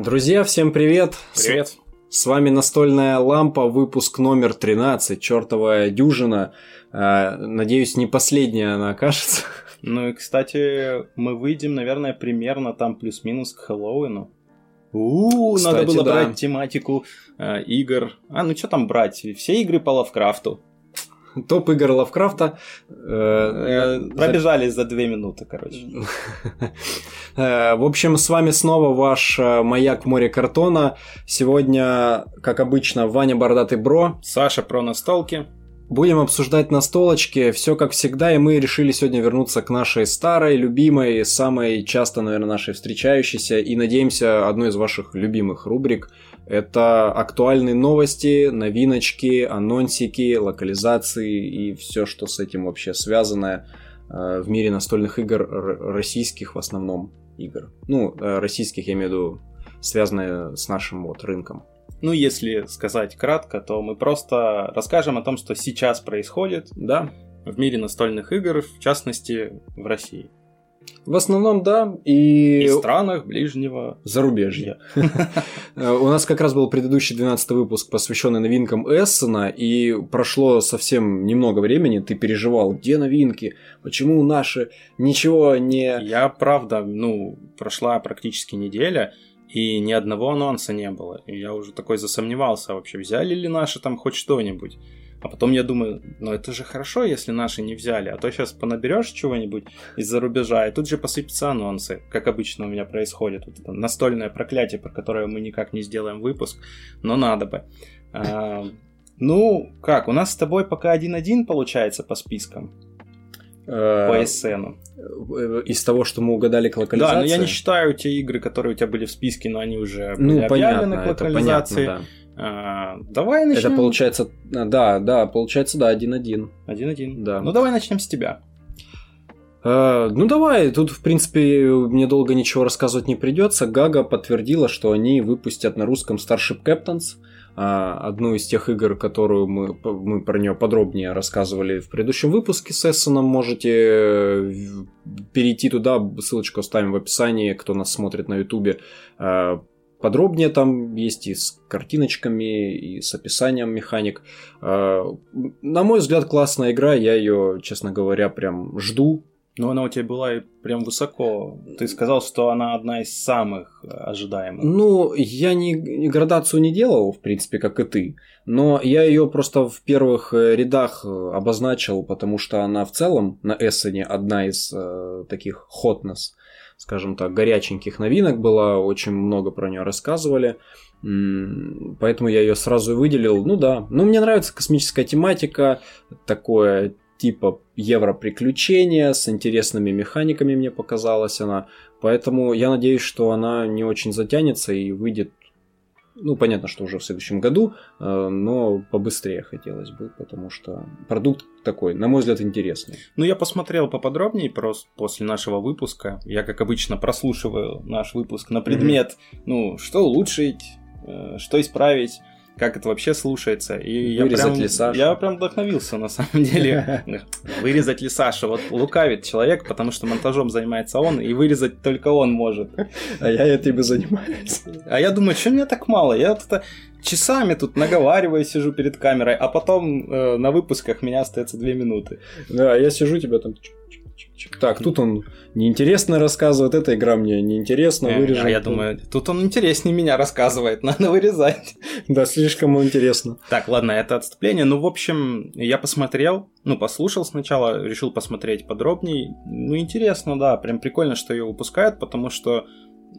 Друзья, всем привет! Привет! С, с вами настольная лампа, выпуск номер 13, чертова дюжина. Э, надеюсь, не последняя она окажется. Ну и, кстати, мы выйдем, наверное, примерно там плюс-минус к Хэллоуину. У, Кстати, надо было да. брать тематику э, игр. А, ну что там брать? Все игры по Лавкрафту. Топ игр Лавкрафта. Э, Э, Пробежали за две минуты, короче. Э, В общем, с вами снова ваш э, маяк море картона. Сегодня, как обычно, Ваня Бородатый Бро. Саша про настолки. Будем обсуждать настолочки, все как всегда, и мы решили сегодня вернуться к нашей старой, любимой, самой часто, наверное, нашей встречающейся, и надеемся, одной из ваших любимых рубрик. Это актуальные новости, новиночки, анонсики, локализации и все, что с этим вообще связано э, в мире настольных игр, российских в основном игр. Ну, э, российских, я имею в виду, связанные с нашим вот рынком. Ну, если сказать кратко, то мы просто расскажем о том, что сейчас происходит Да, в мире настольных игр, в частности, в России. В основном, да, и... И странах ближнего Зарубежье. Э, У нас как раз был предыдущий 12 выпуск, посвященный новинкам Эссена, и прошло совсем немного времени, ты переживал, где новинки, почему наши, ничего не... Я, правда, ну, прошла практически неделя, и ни одного анонса не было. И я уже такой засомневался вообще, взяли ли наши там хоть что-нибудь. А потом я думаю, ну это же хорошо, если наши не взяли, а то сейчас понаберешь чего-нибудь из-за рубежа, и тут же посыпятся анонсы, как обычно у меня происходит. Вот это настольное проклятие, про которое мы никак не сделаем выпуск, но надо бы. А, ну, как, у нас с тобой пока 1-1 получается по спискам, э, по эссену. Из того, что мы угадали к локализации. Да, но я не считаю те игры, которые у тебя были в списке, но они уже были Ну, понятно, объявлены к это понятно, локализации. да. А, давай начнем. Это получается, а, да, да, получается, да, 1-1. Один-один. Да. Ну давай начнем с тебя. Э, Ну давай, тут в принципе мне долго ничего рассказывать не придется. Гага подтвердила, что они выпустят на русском Starship Captains, а, одну из тех игр, которую мы, мы про нее подробнее рассказывали в предыдущем выпуске с Эссеном. Можете э, перейти туда, ссылочку оставим в описании, кто нас смотрит на ютубе. Подробнее там есть и с картиночками, и с описанием механик. Э, На мой взгляд, классная игра, я ее, честно говоря, прям жду. Ну она у тебя была и прям высоко. Ты сказал, что она одна из самых ожидаемых. Ну, я не, не градацию не делал, в принципе, как и ты. Но я ее просто в первых э, рядах э, обозначил, потому что она в целом на Эссене одна из э, таких хотнес, скажем так, горяченьких новинок была. Очень много про нее рассказывали. Поэтому я ее сразу выделил. Ну да. Ну, мне нравится космическая тематика, такое типа евро-приключения с интересными механиками, мне показалась она. Поэтому я надеюсь, что она не очень затянется и выйдет, ну, понятно, что уже в следующем году, э, но побыстрее хотелось бы, потому что продукт такой, на мой взгляд, интересный. Ну, я посмотрел поподробнее просто после нашего выпуска. Я, как обычно, прослушиваю наш выпуск на предмет, ну, что улучшить, э, что исправить, как это вообще слушается. И я Вырезать прям, ли Сашу? я прям вдохновился, на самом деле. Вырезать ли Саша? Вот лукавит человек, потому что монтажом занимается он, и вырезать только он может. А я этим и занимаюсь. А я думаю, что меня так мало? Я вот это часами тут наговариваю, сижу перед камерой, а потом э, на выпусках меня остается две минуты. Да, я сижу тебя там... Так, тут он неинтересно рассказывает, эта игра мне неинтересна, Э, вырежем. А я думаю, тут он интереснее меня рассказывает, надо вырезать. Да, слишком интересно. Так, ладно, это отступление. Ну, в общем, я посмотрел, ну, послушал сначала, решил посмотреть подробнее. Ну, интересно, да, прям прикольно, что ее выпускают, потому что,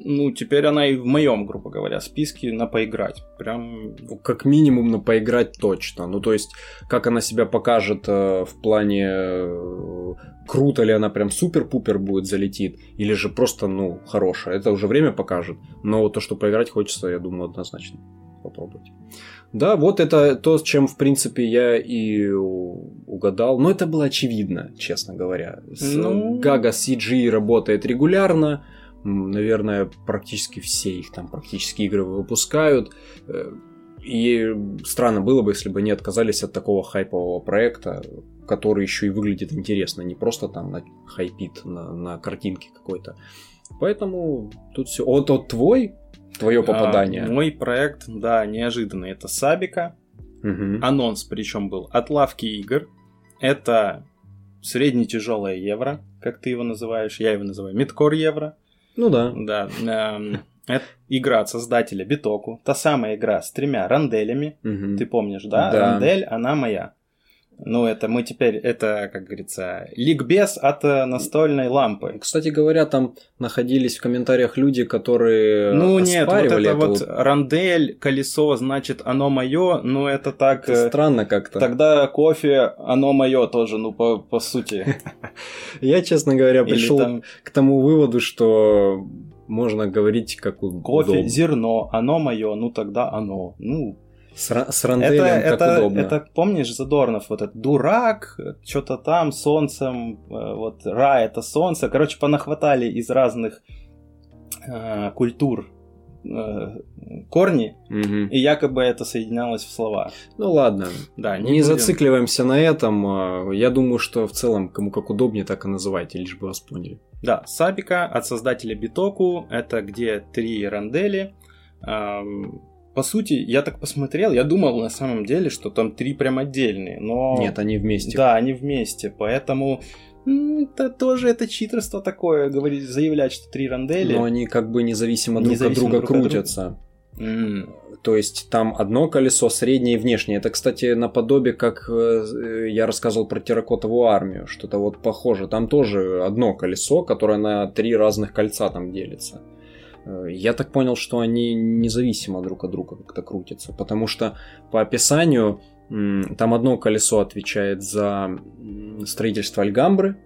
ну, теперь она и в моем, грубо говоря, списке на поиграть. Прям Ну, как минимум на поиграть точно. Ну, то есть, как она себя покажет э, в плане э, круто ли она прям супер-пупер будет залетит, или же просто, ну, хорошая. Это уже время покажет. Но то, что поиграть хочется, я думаю, однозначно попробовать. Да, вот это то, с чем, в принципе, я и угадал. Но это было очевидно, честно говоря. С- Ну. Гага CG работает регулярно. Наверное, практически все их там практически игры выпускают. Э, И странно было бы, если бы они отказались от такого хайпового проекта, который еще и выглядит интересно, не просто там на хайпит на, на картинке какой-то. Поэтому тут все. Вот, вот твой твое попадание. А, мой проект, да, неожиданный. Это Сабика. Мгм. Анонс причем был от лавки игр. Это средне-тяжелое евро, как ты его называешь. Я его называю мидкор евро. Ну да. Да. эм, Это игра от создателя Битоку. Та самая игра с тремя ранделями. Ты помнишь, да? Да. Рандель, она моя. Ну, это мы теперь, это, как говорится, ликбез от э, настольной лампы. Кстати говоря, там находились в комментариях люди, которые Ну нет, вот оспаривали это вот рандель, колесо, значит, оно мое, ну это так... э, Странно как-то. Тогда кофе, оно мое тоже, ну по, по сути. Я, честно говоря, пришел к тому выводу, что можно говорить как удобно. кофе, зерно, оно мое, ну тогда оно. Ну, С, ра- с это, ранделем как это, удобно. это, помнишь, Задорнов, вот этот дурак, что-то там, солнцем, э, вот рай это солнце. Короче, понахватали из разных э, культур э, корни, Мгм. и якобы это соединялось в слова. Ну ладно, Да, не, будем- зацикливаемся на этом. а, Я думаю, что в целом кому как удобнее, так и называйте, лишь бы вас поняли. Да, Сабика от создателя Битоку. Это где три рандели. Ам, По сути, я так посмотрел, я думал на самом деле, что там три прям отдельные, но... Нет, они вместе. Да, они вместе, поэтому это тоже это читерство такое, говорить, заявлять, что три рандели. Но они как бы независимо друг Независимо от друга друг от друга. крутятся. М, То есть там одно колесо среднее и внешнее. Это, кстати, наподобие, как э, я рассказывал про терракотовую армию. Что-то вот похоже. Там тоже одно колесо, которое на три разных кольца там делится. Э, Я так понял, что они независимо друг от друга как-то крутятся. Потому что по описанию там одно колесо отвечает за строительство Альгамбры,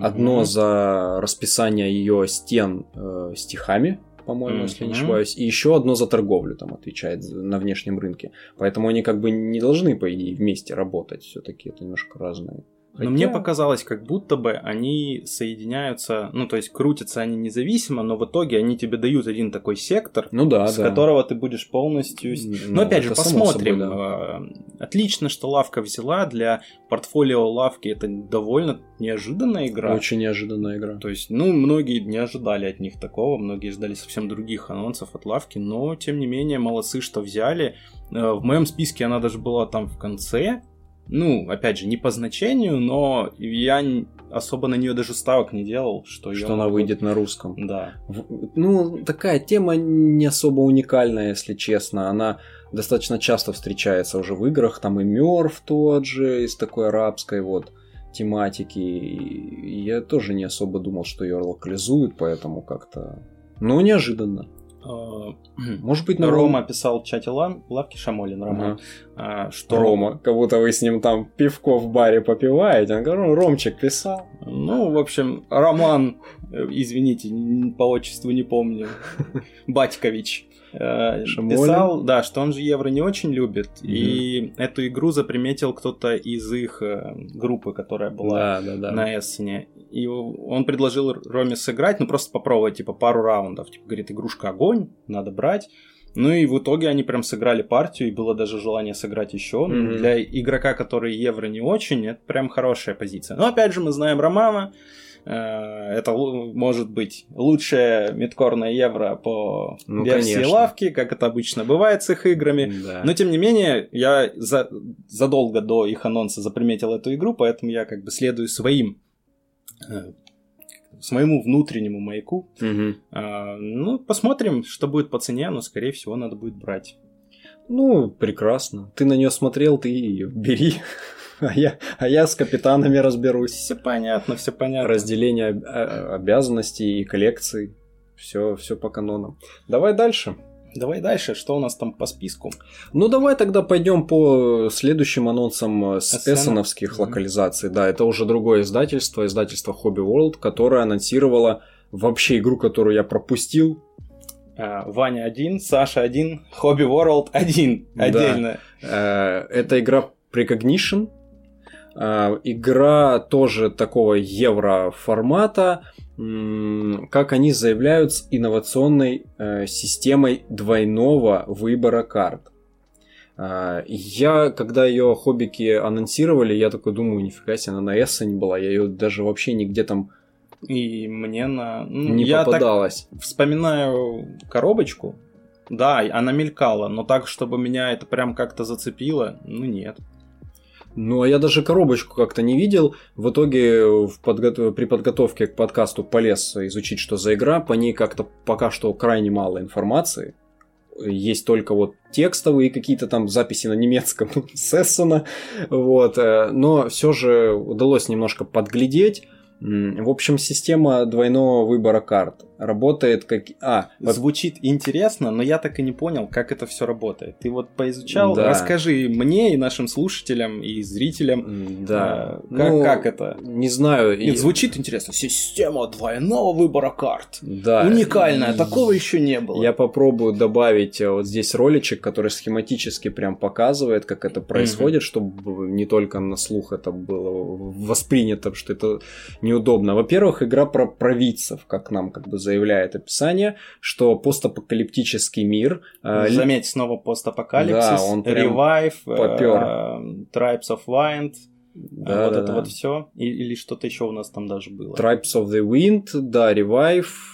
одно мгм. за расписание ее стен э, стихами, по-моему, если я не ошибаюсь, и еще одно за торговлю там отвечает на внешнем рынке. Поэтому они как бы не должны, по идее, вместе работать. Все-таки это немножко разные. Но мне показалось, как будто бы они соединяются, ну, то есть крутятся они независимо, но в итоге они тебе дают один такой сектор, Ну да, с да. которого ты будешь полностью... Ну, Но опять же, посмотрим. собой, да. Э, Отлично, что лавка взяла. Для портфолио лавки это довольно неожиданная игра. Очень неожиданная игра. То есть, ну, многие не ожидали от них такого, многие ждали совсем других анонсов от лавки, но, тем не менее, молодцы, что взяли. Э, В моем списке она даже была там в конце. Ну, опять же, не по значению, но я особо на нее даже ставок не делал, что, Что она могут- выйдет на русском. Да. В- Ну, такая тема не особо уникальная, если честно. Она достаточно часто встречается уже в играх. Там и Мёрф тот же, из такой арабской вот тематики. И я тоже не особо думал, что ее локализуют, поэтому как-то... Ну, неожиданно. Э, Может быть, на Рома писал в чате лам- лавки Шамолин, Рома, Ага. а, что... Рома. Как будто вы с ним там пивко в баре попиваете. Он говорит, «Ну, Ромчик писал. Ну, в общем, Роман, э, извините, по отчеству не помню, Батькович, э, Шамолин? писал, да, что он же евро не очень любит, и эту игру заприметил кто-то из их э, группы, которая была Да, да, да. на Эссене. И он предложил Роме сыграть, ну просто попробовать, типа, пару раундов. Типа, говорит, игрушка огонь, надо брать. Ну и в итоге они прям сыграли партию, и было даже желание сыграть еще. Ну, Мгм. Для игрока, который евро не очень, это прям хорошая позиция. Но опять же, мы знаем Романа. э, Это может быть лучшее мидкорное евро по Ну, версии конечно. лавки, как это обычно бывает с их играми. Да. Но тем не менее, я за, задолго до их анонса заприметил эту игру, поэтому я как бы следую своим э, своему внутреннему маяку. Мгм. А, ну, посмотрим, что будет по цене, но скорее всего надо будет брать. Ну, прекрасно. Ты на нее смотрел, ты ее бери. А я, а я с капитанами разберусь. Все понятно, все понятно. Разделение об- а- обязанностей и коллекций. Все, все по канонам. Давай дальше. Давай дальше, что у нас там по списку? Ну, давай тогда пойдем по следующим анонсам э, с эссеновских локализаций. Да, это уже другое издательство, издательство Hobby World, которое анонсировало вообще игру, которую я пропустил. А, Ваня один, Саша один, Hobby World один, отдельно. Э, Это игра Precognition. Э, Игра тоже такого евро-формата, м, как они заявляют, с инновационной э, системой двойного выбора карт. Э, Я, когда ее хоббики анонсировали, я такой думаю, нифига себе, она на Эссень была, я ее даже вообще нигде там И мне на... ну, не я так попадалась. вспоминаю коробочку, Да, она мелькала, но так, чтобы меня это прям как-то зацепило, ну нет. Ну, а я даже коробочку как-то не видел. В итоге в подго... при подготовке к подкасту полез изучить, что за игра. По ней как-то пока что крайне мало информации. Есть только вот текстовые какие-то там записи на немецком Сессона. Вот. Э, но все же удалось немножко подглядеть. В общем, система двойного выбора карт работает как... А, звучит интересно, но я так и не понял, как это все работает. Ты вот поизучал, да. расскажи мне и нашим слушателям и зрителям, да. Э, как, ну, как это? Не знаю. Нет, и... звучит интересно. Система двойного выбора карт. Да. Уникальная, такого еще не было. Я попробую добавить э, вот здесь роличек, который схематически прям показывает, как это происходит, угу. чтобы не только на слух это было воспринято, что это неудобно. Во-первых, игра про провидцев, как нам как бы заявляет описание, что постапокалиптический мир... Э, Заметь, снова постапокалипсис, да, он Revive, попер. Э, Tribes of Wind, да, вот да, это да. вот все. Или что-то еще у нас там даже было. Tribes of the Wind, да, Revive, э,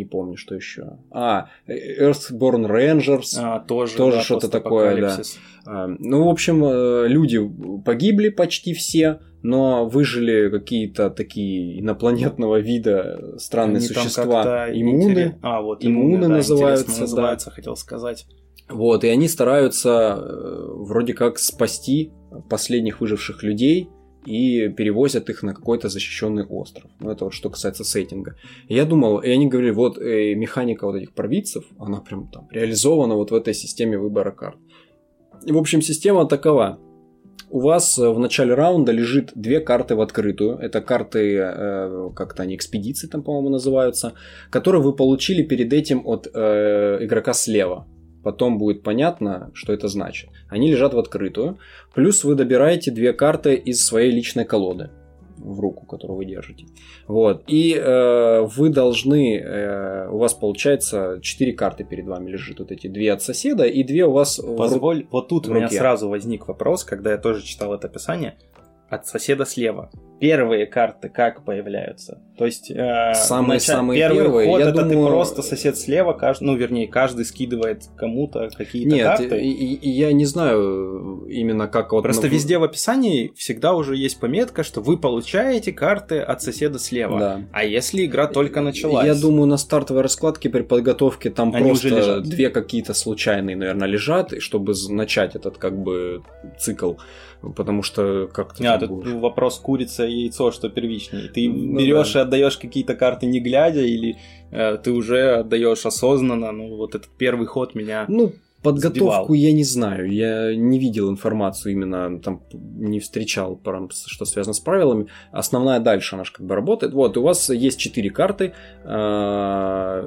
не помню, что еще. А, Earthborn Rangers. А, тоже, тоже да, что-то такое, да. А, ну, в общем, люди погибли почти все но выжили какие-то такие инопланетного вида странные Они существа. Иммуны. Интерес... А, вот иммуны, иммуны да, называются. называются, да. хотел сказать. Вот, и они стараются э, вроде как спасти последних выживших людей и перевозят их на какой-то защищенный остров. Ну, это вот что касается сеттинга. И я думал, и они говорили, вот э, механика вот этих провидцев, она прям там реализована вот в этой системе выбора карт. И, в общем, система такова у вас э, в начале раунда лежит две карты в открытую. Это карты, э, как-то они экспедиции там, по-моему, называются, которые вы получили перед этим от э, игрока слева. Потом будет понятно, что это значит. Они лежат в открытую. Плюс вы добираете две карты из своей личной колоды в руку, которую вы держите. Вот. И э, вы должны, э, у вас получается 4 карты перед вами лежит, вот эти две от соседа и две у вас Позволь, в, вот тут в у меня сразу возник вопрос, когда я тоже читал это описание от соседа слева. Первые карты как появляются? То есть э, самые начале, самые первый первые. Ход, я это думаю... ты просто сосед слева, каждый, ну вернее каждый скидывает кому-то какие-то Нет, карты. И, и, я не знаю именно как вот. Просто ну, везде в описании всегда уже есть пометка, что вы получаете карты от соседа слева. Да. А если игра только началась? Я думаю на стартовой раскладке при подготовке там Они просто две какие-то случайные, наверное, лежат, чтобы начать этот как бы цикл потому что как-то... А, тут будешь... вопрос курица и яйцо, что первичнее. Ты ну, берешь да. Отдаешь какие-то карты не глядя, или э, ты уже отдаешь осознанно, ну вот этот первый ход меня... Ну, Подготовку сбивал. я не знаю, я не видел информацию именно, там не встречал, что связано с правилами. Основная дальше она же как бы работает. Вот, у вас есть четыре карты э,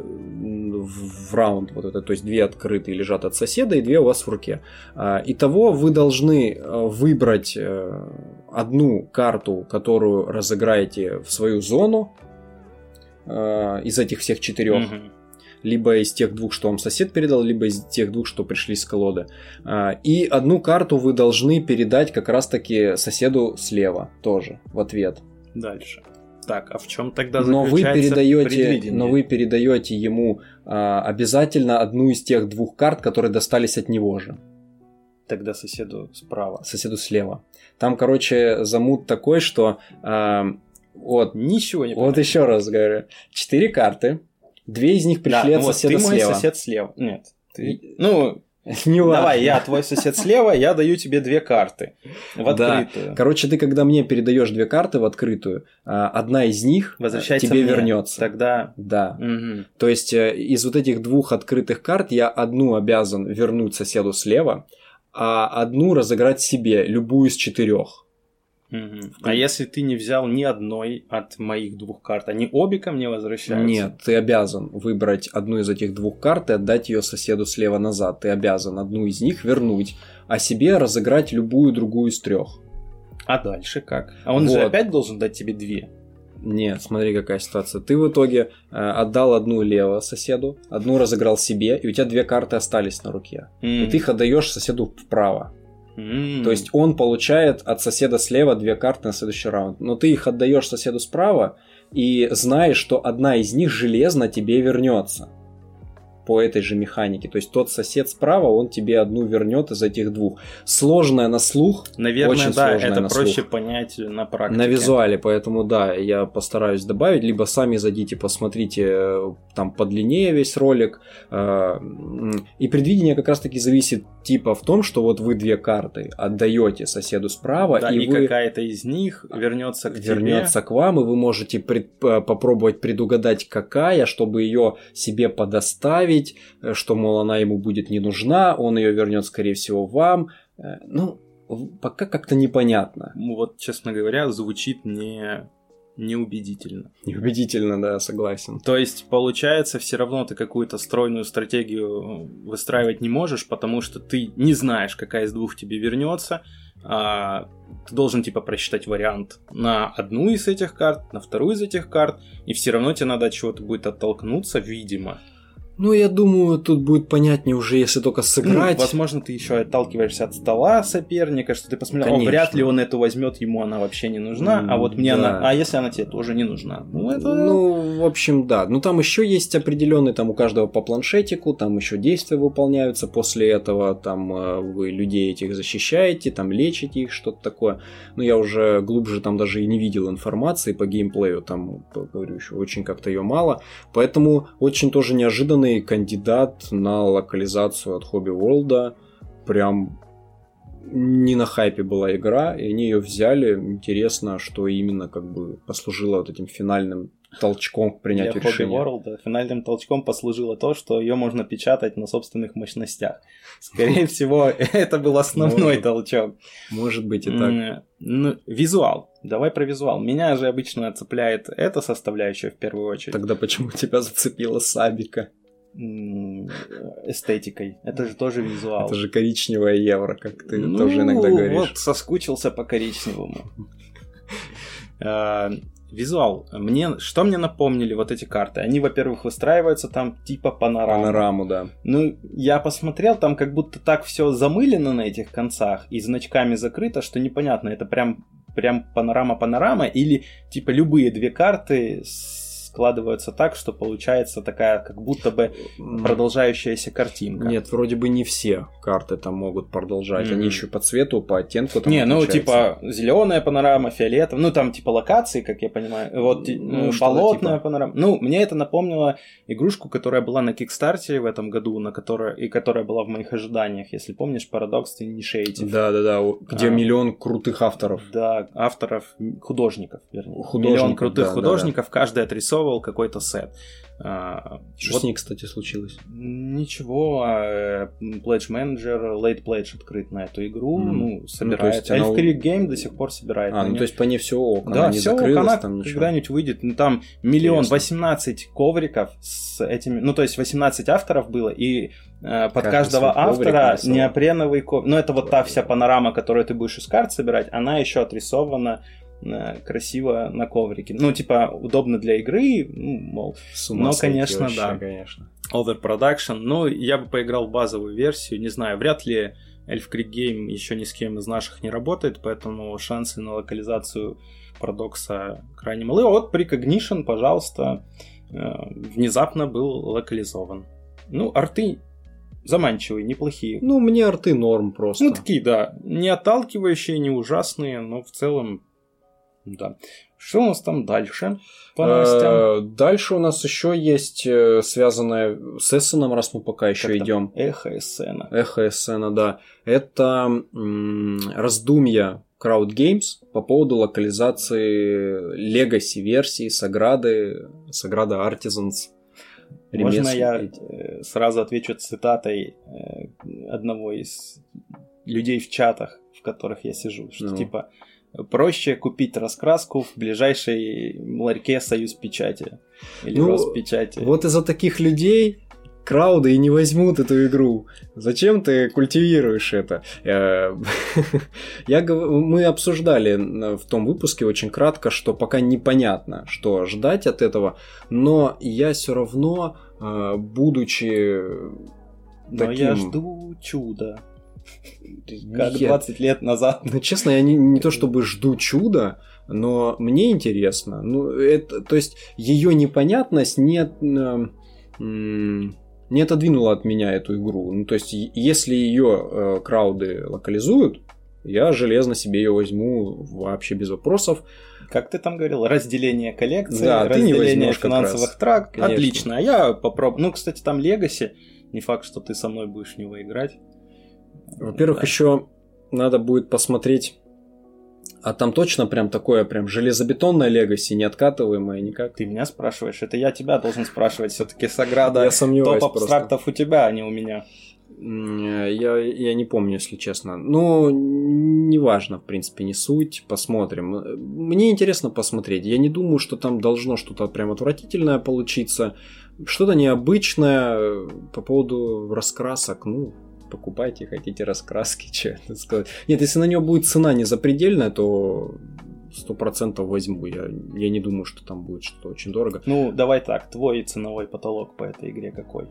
в раунд, вот это, то есть две открытые лежат от соседа и две у вас в руке. Э, итого вы должны э, выбрать одну карту, которую разыграете в свою зону э, из этих всех четырех. Mm-hmm либо из тех двух, что вам сосед передал, либо из тех двух, что пришли с колоды. А, и одну карту вы должны передать как раз-таки соседу слева тоже в ответ. Дальше. Так, а в чем тогда но вы передаете, Но вы передаете ему а, обязательно одну из тех двух карт, которые достались от него же. Тогда соседу справа. Соседу слева. Там, короче, замут такой, что а, вот. Ничего не Вот еще раз говорю. Четыре карты. Две из них пришли да, от ну соседа вот ты слева. мой сосед слева. Нет. Ты... Ну, не Давай, я твой сосед слева, я даю тебе две карты в открытую. Да. Короче, ты когда мне передаешь две карты в открытую, а, одна из них Возвращается тебе мне. вернется. Тогда. Да. Угу. То есть э, из вот этих двух открытых карт я одну обязан вернуть соседу слева, а одну разыграть себе, любую из четырех. Угу. А если ты не взял ни одной от моих двух карт, они обе ко мне возвращаются? Нет, ты обязан выбрать одну из этих двух карт и отдать ее соседу слева назад. Ты обязан одну из них вернуть, а себе разыграть любую другую из трех. А дальше как? А он вот. же опять должен дать тебе две. Нет, смотри, какая ситуация. Ты в итоге э, отдал одну лево соседу, одну разыграл себе, и у тебя две карты остались на руке. Mm. И ты их отдаешь соседу вправо. Mm. То есть он получает от соседа слева две карты на следующий раунд. Но ты их отдаешь соседу справа и знаешь, что одна из них железно тебе вернется. По этой же механике. То есть тот сосед справа, он тебе одну вернет из этих двух. Сложная на слух. Наверное, очень да, сложная это на проще слух. понять на практике. На визуале, поэтому да, я постараюсь добавить, либо сами зайдите, посмотрите э, там подлиннее весь ролик. Э, И предвидение как раз таки зависит типа в том, что вот вы две карты отдаете соседу справа, Да, и, и, вы какая-то из них вернется к вернется к вам, и вы можете пред- п- попробовать предугадать, какая, чтобы ее себе подоставить, э, что, мол, она ему будет не нужна, он ее вернет, скорее всего, вам. Э, Ну, пока как-то непонятно. Ну, Вот, честно говоря, звучит не неубедительно. Неубедительно, да, согласен. То есть, получается, все равно ты какую-то стройную стратегию выстраивать не можешь, потому что ты не знаешь, какая из двух тебе вернется. А, ты должен типа просчитать вариант на одну из этих карт, на вторую из этих карт, и все равно тебе надо от чего-то будет оттолкнуться, видимо. Ну, я думаю, тут будет понятнее уже, если только сыграть. Ну, возможно, ты еще отталкиваешься от стола соперника, что ты посмотрел, о, Конечно. вряд ли он эту возьмет, ему она вообще не нужна, М, а вот мне да. она, а если она тебе тоже не нужна? Ну, это... Ну, в общем, да. Ну, там еще есть определенный, там у каждого по планшетику, там еще действия выполняются. После этого там э, вы людей этих защищаете, там лечите их, что-то такое. Ну, я уже глубже там даже и не видел информации по геймплею, там, говорю, еще очень как-то ее мало. Поэтому очень тоже неожиданный кандидат на локализацию от Hobby World. Прям не на хайпе была игра, и они ее взяли. Интересно, что именно как бы послужило вот этим финальным толчком к принятию Для Hobby решения. World финальным толчком послужило то, что ее можно печатать на собственных мощностях. Скорее всего, это был основной толчок. Может быть и так. Ну, визуал. Давай про визуал. Меня же обычно цепляет эта составляющая в первую очередь. Тогда почему тебя зацепила Сабика? Эстетикой. Это же тоже визуал. Это же коричневая евро, как ты Ну, тоже иногда говоришь. Вот соскучился по коричневому. Э, Визуал. Мне, что мне напомнили вот эти карты? Они, во-первых, выстраиваются там типа панорама. Панораму, да. Ну, я посмотрел, там как будто так все замылено на этих концах и значками закрыто, что непонятно, это прям, прям панорама-панорама или типа любые две карты складываются так, что получается такая как будто бы продолжающаяся картинка. Нет, вроде бы не все карты там могут продолжать. Они Мгм. еще по цвету, по оттенку там Не, ну отличаются. типа зеленая панорама, фиолетовая, ну там типа локации, как я понимаю, вот Ну, ну, болотная типа. панорама. Ну, мне это напомнило игрушку, которая была на Кикстарте в этом году, на которой и которая была в моих ожиданиях, если помнишь, Paradox Initiative. Да-да-да, у- где А. миллион крутых авторов. Да, авторов, художников, вернее. Художников, Миллион крутых да, да, художников, каждый отрисовывал какой-то сет. А, Что вот с ней, кстати, случилось? Ничего, э, Pledge Manager, Late Pledge открыт на эту игру, Мгм. ну, то собирает. она Elf Creek Game до сих пор собирает. А, ну то есть по ней все ок, Да, она не все, закрылась, она там ничего. когда-нибудь выйдет. Ну, там миллион Интересно. 18 ковриков с этими... Ну, то есть 18 авторов было, и э, под Каждый каждого автора нарисован. неопреновый коврик. Ну, это вот та вся панорама, которую ты будешь из карт собирать, она еще отрисована красиво на коврике. Ну, типа, удобно для игры, ну, мол, С ума Но, конечно, вообще, да. конечно. overproduction. Ну, я бы поиграл в базовую версию, не знаю, вряд ли Elf Creek Game еще ни с кем из наших не работает, поэтому шансы на локализацию парадокса крайне малы. Вот Precognition, пожалуйста, э, внезапно был локализован. Ну, арты заманчивые, неплохие. Ну, мне арты норм просто. Ну, такие, да, не отталкивающие, не ужасные, но в целом, да. Что у нас там дальше по новостям? Э, Дальше у нас еще есть э, связанное с Эссеном, раз мы пока еще идем. Эхо сцена. Эхо Эссена, да. Это раздумья Crowd Games по поводу локализации Legacy версии Саграды, Саграда Artisans. Можно я э, сразу отвечу цитатой одного из людей в чатах, в которых я сижу, что Ну. типа проще купить раскраску в ближайшей ларьке Союз Печати или Ну, Роспечати. Вот из-за таких людей крауды и не возьмут эту игру. Зачем ты культивируешь это? Э, Я, мы обсуждали на- в том выпуске очень кратко, что пока непонятно, что ждать от этого, но я все равно, э, будучи Но я таким- жду чуда. Как Я- 20 лет назад. Ну, честно, я не, не то чтобы жду чуда, но мне интересно. Ну, это, то есть, ее непонятность не, не отодвинуло от меня эту игру. Ну, то есть, если ее э, крауды локализуют, я железно себе ее возьму вообще без вопросов. Как ты там говорил, разделение коллекции, да, разделение финансовых трак. Конечно. Отлично. А я попробую. Ну, кстати, там Legacy. Не факт, что ты со мной будешь в него играть. Во-первых, да. еще надо будет посмотреть. А там точно прям такое прям железобетонное легаси, не откатываемое никак. Ты меня спрашиваешь? Это я тебя должен спрашивать. Все-таки Саграда я сомневаюсь топ абстрактов просто. у тебя, а не у меня. Я, я не помню, если честно. Ну, неважно, в принципе, не суть. Посмотрим. Мне интересно посмотреть. Я не думаю, что там должно что-то прям отвратительное получиться. Что-то необычное по поводу раскрасок. Ну, покупайте, хотите раскраски, что это сказать. Нет, если на нее будет цена не запредельная, то сто процентов возьму. Я, я не думаю, что там будет что-то очень дорого. Ну, давай так, твой ценовой потолок по этой игре какой?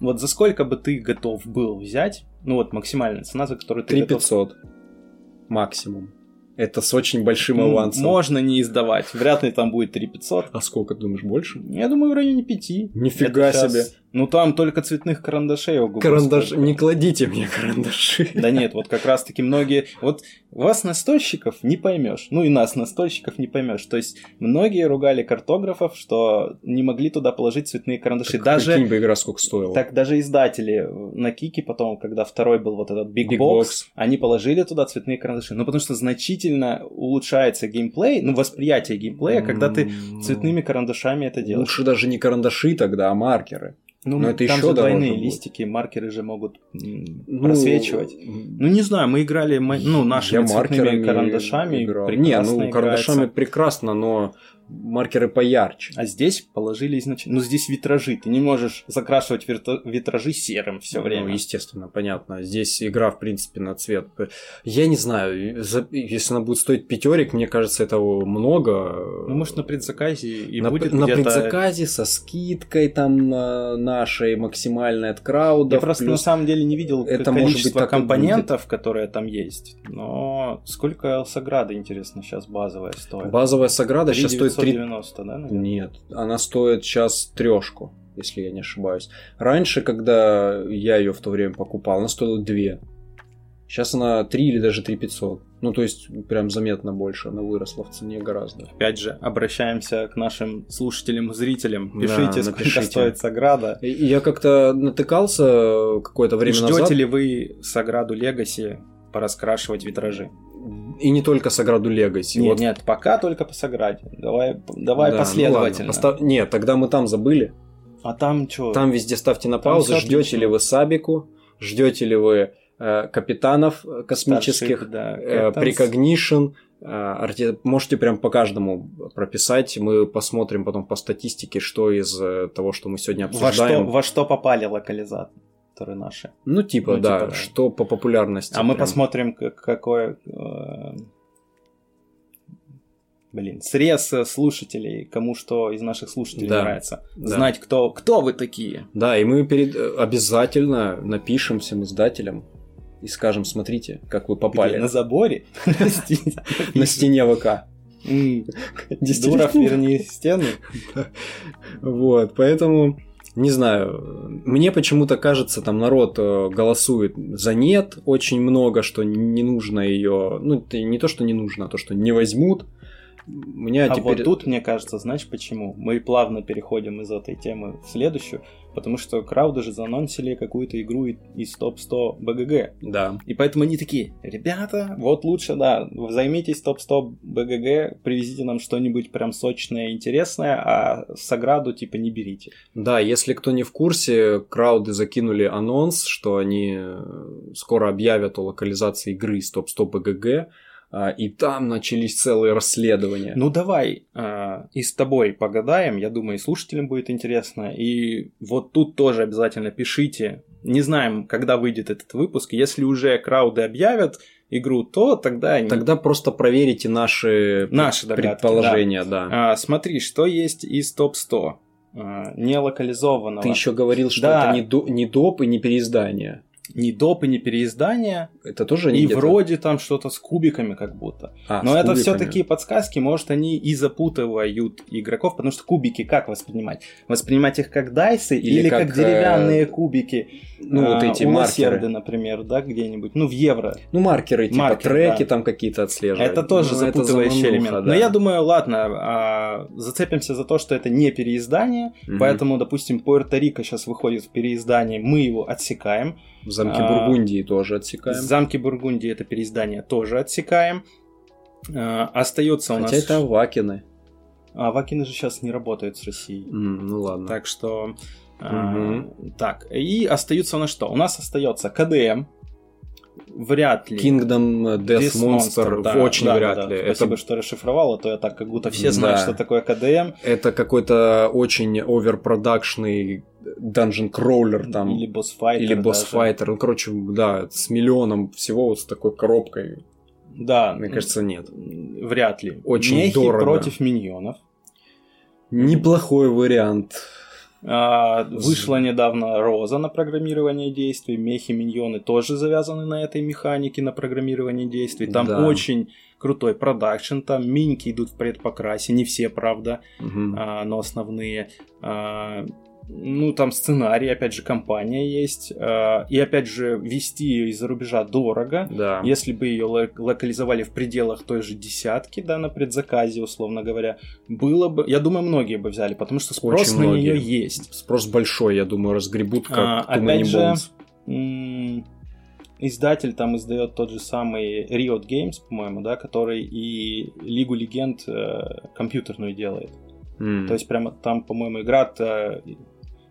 Вот за сколько бы ты готов был взять, ну вот максимальная цена, за которую ты 3 500 готов... максимум. Это с очень большим авансом. Можно не издавать. Вряд ли там будет 3 500. А сколько, думаешь, больше? Я думаю, в районе 5. Нифига Это себе. Сейчас... Ну там только цветных карандашей. Ого, Карандаш... Не кладите мне карандаши. Да нет, вот как раз таки многие... Вот вас настольщиков не поймешь. Ну и нас настольщиков не поймешь. То есть многие ругали картографов, что не могли туда положить цветные карандаши. Так даже... бы игра сколько стоила. Так даже издатели на Кике потом, когда второй был вот этот Big, Big Box, Box, они положили туда цветные карандаши. Ну потому что значительно улучшается геймплей, ну восприятие геймплея, когда ты цветными карандашами это делаешь. Лучше даже не карандаши тогда, а маркеры. Ну, Но это там еще же двойные листики, маркеры же могут ну, просвечивать. Ну, не знаю, мы играли ну, нашими цветными карандашами. Играл. Не, ну, карандашами прекрасно, но маркеры поярче. А здесь положили изначально. Ну, здесь витражи. Ты не можешь закрашивать витражи серым все ну, время. Ну, естественно, понятно. Здесь игра, в принципе, на цвет. Я не знаю, если она будет стоить пятерик, мне кажется, этого много. Ну, может, на предзаказе и на, будет На предзаказе со скидкой там э, нашей максимальной от крауда. Я просто на самом деле не видел это количество быть, компонентов, которые там есть. Но сколько Саграда, интересно, сейчас базовая стоит? Базовая Саграда сейчас стоит 990, да? Наверное? Нет, она стоит сейчас трешку, если я не ошибаюсь. Раньше, когда я ее в то время покупал, она стоила 2. Сейчас она 3 или даже 3 500. Ну, то есть, прям заметно больше. Она выросла в цене гораздо. Опять же, обращаемся к нашим слушателям и зрителям. Пишите, да, сколько напишите. стоит Саграда. Я как-то натыкался какое-то время Ждете назад. Ждете ли вы Саграду Легаси пораскрашивать витражи? И не только Саграду Легаси. Нет, вот. нет, пока только по Саграде. Давай, давай да, последовательно. Ну Постав... Нет, тогда мы там забыли. А там что? Там везде ставьте на паузу. Ждете ли вы Сабику? Ждете ли вы э, капитанов космических? Старших, да, э? Э, можете прям по каждому прописать. Мы посмотрим потом по статистике, что из э, того, что мы сегодня обсуждаем. Во что, во что попали локализаторы наши. Ну, типа, ну, да, типа, что по популярности. А прям. мы посмотрим, какое... Э, блин, срез слушателей, кому что из наших слушателей да, нравится. Да. Знать, кто, кто вы такие. Да, и мы перед... обязательно напишем всем издателям и скажем, смотрите, как вы попали. Где, на заборе? На стене ВК. Дуров, верни стену. Вот, поэтому не знаю, мне почему-то кажется, там народ э, голосует за нет очень много, что не нужно ее, ну, не то, что не нужно, а то, что не возьмут. Меня а теперь... вот тут, мне кажется, знаешь почему? Мы плавно переходим из этой темы в следующую, потому что крауды же заанонсили какую-то игру из топ-100 БГГ. Да. И поэтому они такие, ребята, вот лучше, да, займитесь топ-100 БГГ, привезите нам что-нибудь прям сочное, интересное, а Саграду типа не берите. Да, если кто не в курсе, крауды закинули анонс, что они скоро объявят о локализации игры из топ-100 БГГ, и там начались целые расследования. Ну давай э, и с тобой погадаем, я думаю, и слушателям будет интересно. И вот тут тоже обязательно пишите. Не знаем, когда выйдет этот выпуск. Если уже крауды объявят игру, то тогда... Тогда просто проверите наши, наши догадки, предположения, да. да. А, смотри, что есть из топ-100 а, не локализованного. Ты еще говорил, что да. это не, до, не доп и не переиздание ни доп и ни переиздания. Это тоже не И вроде там что-то с кубиками как будто. А, Но это все такие подсказки, может, они и запутывают игроков, потому что кубики как воспринимать? Воспринимать их как дайсы или, Или как, как, деревянные кубики? Ну, вот а, эти у маркеры. Лосерды, например, да, где-нибудь. Ну, в евро. Ну, маркеры, типа Маркер, треки да. там какие-то отслеживать. Это тоже Ну, это запутывающий замануха, элемент. да. Но я думаю, ладно, а, зацепимся за то, что это не переиздание, Мгм. поэтому, допустим, Пуэрто-Рико сейчас выходит в переиздании, мы его отсекаем. В замке а, Бургундии тоже отсекаем. Замки Бургундии это переиздание тоже отсекаем. А, остается у Хотя нас... это Авакины. А Вакины же сейчас не работают с Россией. М, ну ладно. Так что... а, Мгм. так, и остаются у нас что? У нас остается КДМ. Вряд ли. Kingdom Death, Death Monster, да, очень да, вряд да, да. ли. Спасибо, Это, что расшифровал, а то я так, как будто все знают, Да. что такое КДМ. это какой-то очень оверпродакшный dungeon crawler там. Или босс-файтер. или даже. босс-файтер. Ну, короче, да, с миллионом всего вот с такой коробкой. Да. Мне кажется, нет. Вряд ли. Очень Мехи дорого. против миньонов. Неплохой вариант. А, вышла недавно Роза на программирование действий. Мехи миньоны тоже завязаны на этой механике на программирование действий. Там Да. очень крутой продакшн. Там миньки идут в предпокрасе. Не все, правда, Мгм. а, но основные. А, ну, там сценарий, опять же, компания есть. А, и опять же, вести ее из-за рубежа дорого. Да. Если бы ее локализовали в пределах той же десятки, да, на предзаказе, условно говоря, было бы, я думаю, многие бы взяли, потому что спрос Очень на многие. нее есть. Спрос большой, я думаю, разгребут как А, Too Many опять же, м, издатель там издает тот же самый Riot Games, по-моему, да, который и Лигу Легенд э, компьютерную делает. М. То есть прямо там, по-моему, игра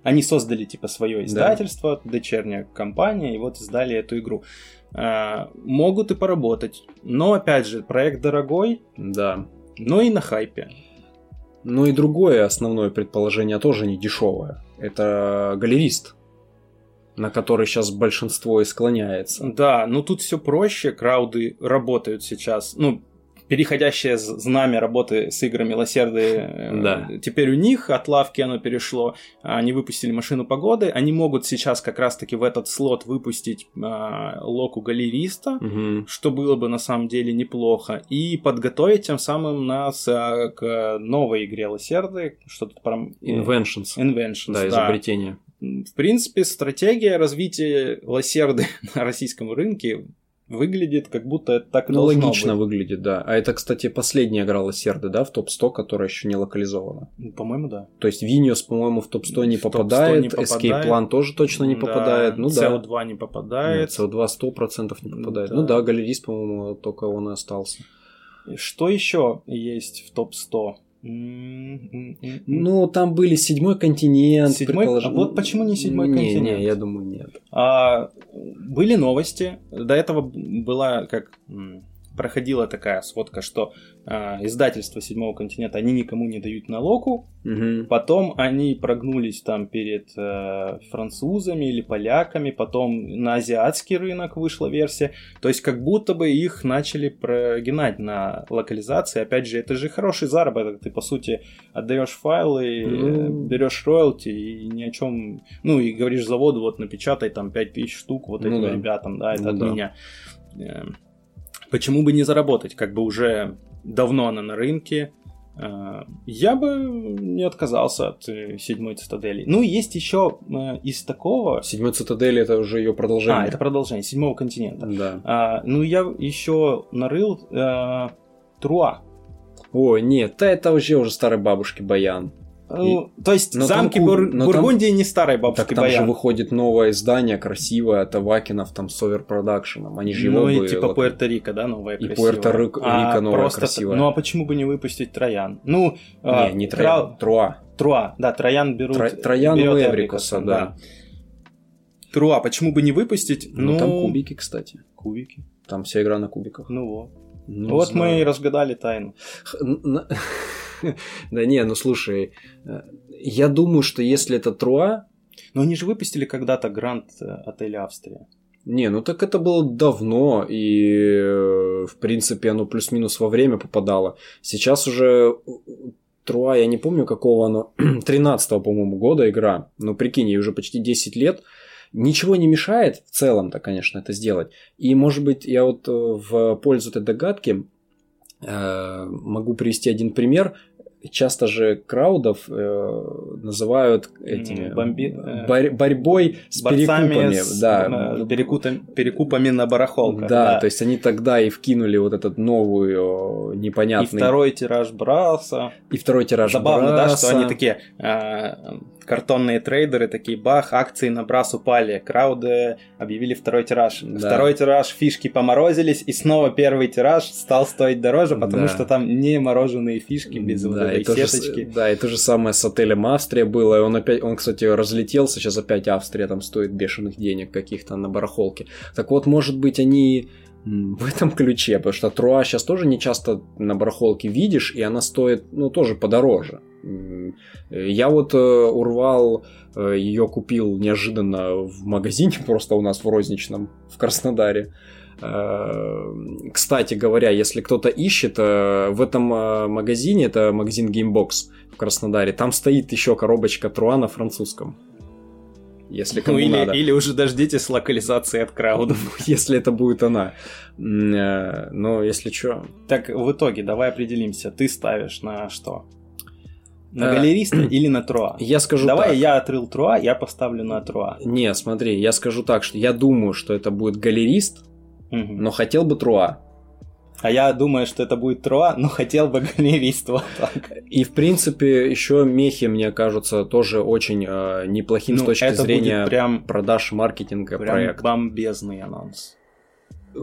они создали типа свое издательство, дочерняя компания, и вот издали эту игру. А, могут и поработать, но опять же проект дорогой, Да. но и на хайпе. Ну и другое основное предположение тоже не дешевое. Это галерист, на который сейчас большинство и склоняется. Да, ну тут все проще, крауды работают сейчас, ну переходящее знамя работы с играми Лосерды. э, Да. Теперь у них от лавки оно перешло. Они выпустили машину погоды. Они могут сейчас как раз-таки в этот слот выпустить а, локу галериста. Мгм. что было бы на самом деле неплохо, и подготовить тем самым нас а, к новой игре Лосерды, что-то про... Inventions. Inventions, Да, да. изобретение. В принципе, стратегия развития Лосерды на российском рынке выглядит, как будто это так и Ну, логично быть. выглядит, да. А это, кстати, последняя игра Лосерды, да, в топ-100, которая еще не локализована. По-моему, да. То есть Виниус, по-моему, в топ-100 не В топ-100 попадает, не попадает. Escape Plan тоже точно не Да, попадает. Ну да. CO2 не попадает. Нет, CO2 100% не попадает. Да. Ну да, галерист, по-моему, только он и остался. Что еще есть в топ-100? М-м-м. Ну, там были седьмой континент. Седьмой? предполож- А вот почему не седьмой не, континент? Не, я думаю, нет. А, были новости. До этого была как проходила такая сводка, что а, издательство Седьмого континента они никому не дают налогу. Мгм. Потом они прогнулись там перед э, французами или поляками. Потом на азиатский рынок вышла версия. То есть как будто бы их начали прогинать на локализации. Опять же, это же хороший заработок. Ты по сути отдаешь файлы, Ну. берешь роялти и ни о чем. Ну и говоришь заводу, вот напечатай там 5000 штук вот Ну этим да. ребятам, да, это Ну от да. меня. Почему бы не заработать? Как бы уже давно она на рынке. Э, Я бы не отказался от э, седьмой цитадели. Ну, есть еще э, из такого. Седьмой цитадель это уже ее продолжение. А, это продолжение седьмого континента. Да. А, ну, я еще нарыл э, Труа. Ой, нет, это вообще уже старой бабушки Баян. Ну, то есть но там замки ку- Бур- но там- Бургундии не старой Так бабушки там же Баян. выходит новое издание, красивое, от Авакинов, там, с оверпродакшеном. Они же его Ну и бы типа лок- Пуэрто-Рико, да, новая И красивая. Пуэрто-Рико А новая просто- красивая. Ну а почему бы не выпустить Троян? Ну, а, Не, не Тра- Троян, Труа. Труа, да, Троян берут... Тро- Троян берет Эврикуса, Эврикуса, да. Труа, почему бы не выпустить? Ну, там кубики, кстати. Кубики. Там вся игра на кубиках. Ну вот. Ну, вот знаю. мы и разгадали тайну. Да не, ну слушай, э, я думаю, что если это Труа, Но они же выпустили когда-то грант э, отеля Австрия. не, ну так это было давно, и э, в принципе оно плюс-минус во время попадало. Сейчас уже Труа, я не помню какого оно, 13 по-моему, года игра, но прикинь, ей уже почти 10 лет, Ничего не мешает в целом-то, конечно, это сделать. И, может быть, я вот в пользу этой догадки могу привести один пример часто же краудов э, называют этими Бомби... борь, борьбой с перекупами, с, да, на, перекупами, перекупами на барахолках. Да, да, то есть они тогда и вкинули вот этот новую непонятный. И второй тираж брался. И второй тираж Забавно, брался. да, что они такие э, картонные трейдеры такие, бах, акции на брас упали, крауды объявили второй тираж. Да. Второй тираж, фишки поморозились, и снова первый тираж стал стоить дороже, потому Да. что там не мороженые фишки без вот да, этой и то же, сеточки. с- да, и то же самое с отелем Австрия было. И он опять, он, кстати, разлетелся. Сейчас опять Австрия там стоит бешеных денег каких-то на барахолке. Так вот, может быть, они в этом ключе, потому что Труа сейчас тоже не часто на барахолке видишь, и она стоит, ну, тоже подороже. М, Я вот э, урвал, ее купил неожиданно в магазине, просто у нас в розничном, в Краснодаре. Э, Кстати говоря, если кто-то ищет, э, в этом э, магазине, это магазин Gamebox в Краснодаре, там стоит еще коробочка Труа на французском. Если Ну кому или, надо. или уже дождитесь локализации от краудов. Если это будет она. Э, Но если что... Так, в итоге, давай определимся, ты ставишь на что? На Э, галериста или на труа? Я скажу Давай так. я отрыл труа, я поставлю на труа. Не, смотри, я скажу так, что я думаю, что это будет галерист, но хотел бы Труа. А я думаю, что это будет труа, но хотел бы галерист вот так. И, в принципе, еще мехи, мне кажутся, тоже очень э, неплохим Ну, с точки зрения прям, продаж, маркетинга прям проект. бомбезный анонс.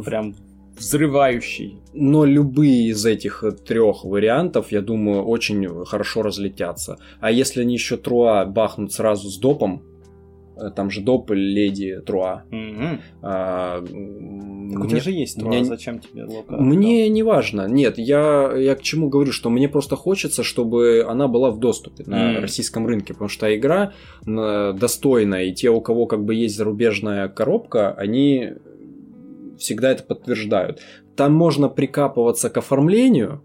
Прям взрывающий. Но любые из этих трех вариантов, я думаю, очень хорошо разлетятся. А если они еще Труа бахнут сразу с допом, э, там же доп леди Труа. Мгм. а, Так у тебя же есть труа, мне- зачем тебе лока? Мне не важно. Нет, я, я к чему говорю, что мне просто хочется, чтобы она была в доступе на Мгм. российском рынке, потому что игра э, достойная, и те, у кого как бы есть зарубежная коробка, они всегда это подтверждают. Там можно прикапываться к оформлению,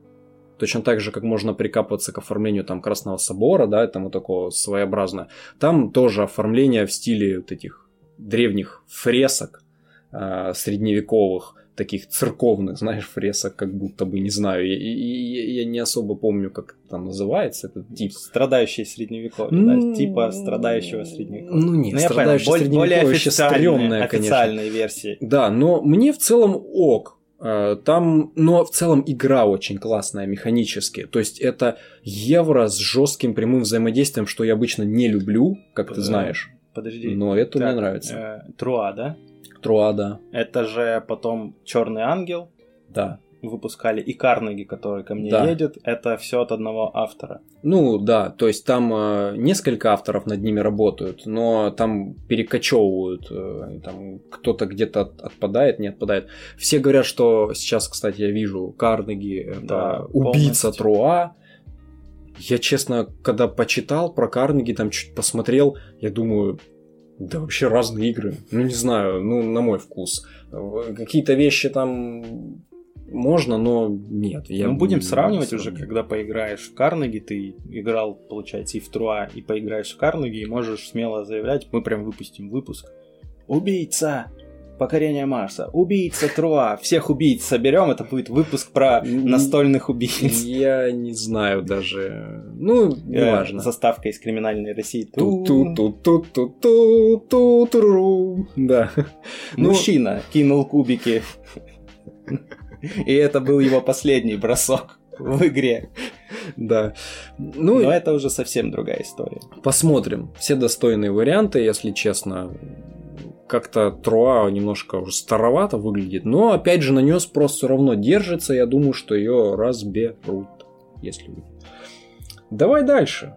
точно так же, как можно прикапываться к оформлению там Красного Собора, да, там вот такого своеобразное. Там тоже оформление в стиле вот этих древних фресок, а, средневековых, таких церковных, знаешь, фресок, как будто бы, не знаю, я, я- я не особо помню, как это там называется, этот тип. Страдающий средневековье, Ну, да? Типа страдающего средневековья. Ну нет, Ну, я понял, страдающий более, официальные, стрёмное, конечно. официальные версии. Да, но мне в целом ок. Э, Там, но в целом игра очень классная механически. То есть это евро с жестким прямым взаимодействием, что я обычно не люблю, как ты Да. знаешь. Подожди. Но это мне Так, нравится. э, Труа, да? Труада, Это же потом Черный ангел да. выпускали, и Карнеги, который ко мне Да. едет, это все от одного автора. Ну да, то есть там э, несколько авторов над ними работают, но там перекочевывают, э, там кто-то где-то от- отпадает, не отпадает. Все говорят, что сейчас, кстати, я вижу Карнеги, это Да, убийца полностью. Труа. Я, честно, когда почитал про Карнеги, там чуть посмотрел, я думаю, да вообще разные игры. Ну, не знаю, ну, на мой вкус. Какие-то вещи там можно, но нет. Я Мы Ну, будем сравнивать уже, когда поиграешь в Карнеги, ты играл, получается, и в Труа, и поиграешь в Карнеги, и можешь смело заявлять, мы прям выпустим выпуск. Убийца! Покорение Марса. Убийца Труа. Всех убийц соберем. Это будет выпуск про настольных убийц. Я не знаю даже. Ну, Э, неважно. Заставка из криминальной России. Ту-ту-ту-ту-ту-ту-ту-ру. Да. Ну, Мужчина кинул кубики. И это был его последний бросок в игре. да. Ну, Но это уже совсем другая история. посмотрим. Все достойные варианты, если честно. Как-то Труа немножко уже старовато выглядит, но опять же на нее спрос все равно держится. Я думаю, что ее разберут, если. Давай дальше.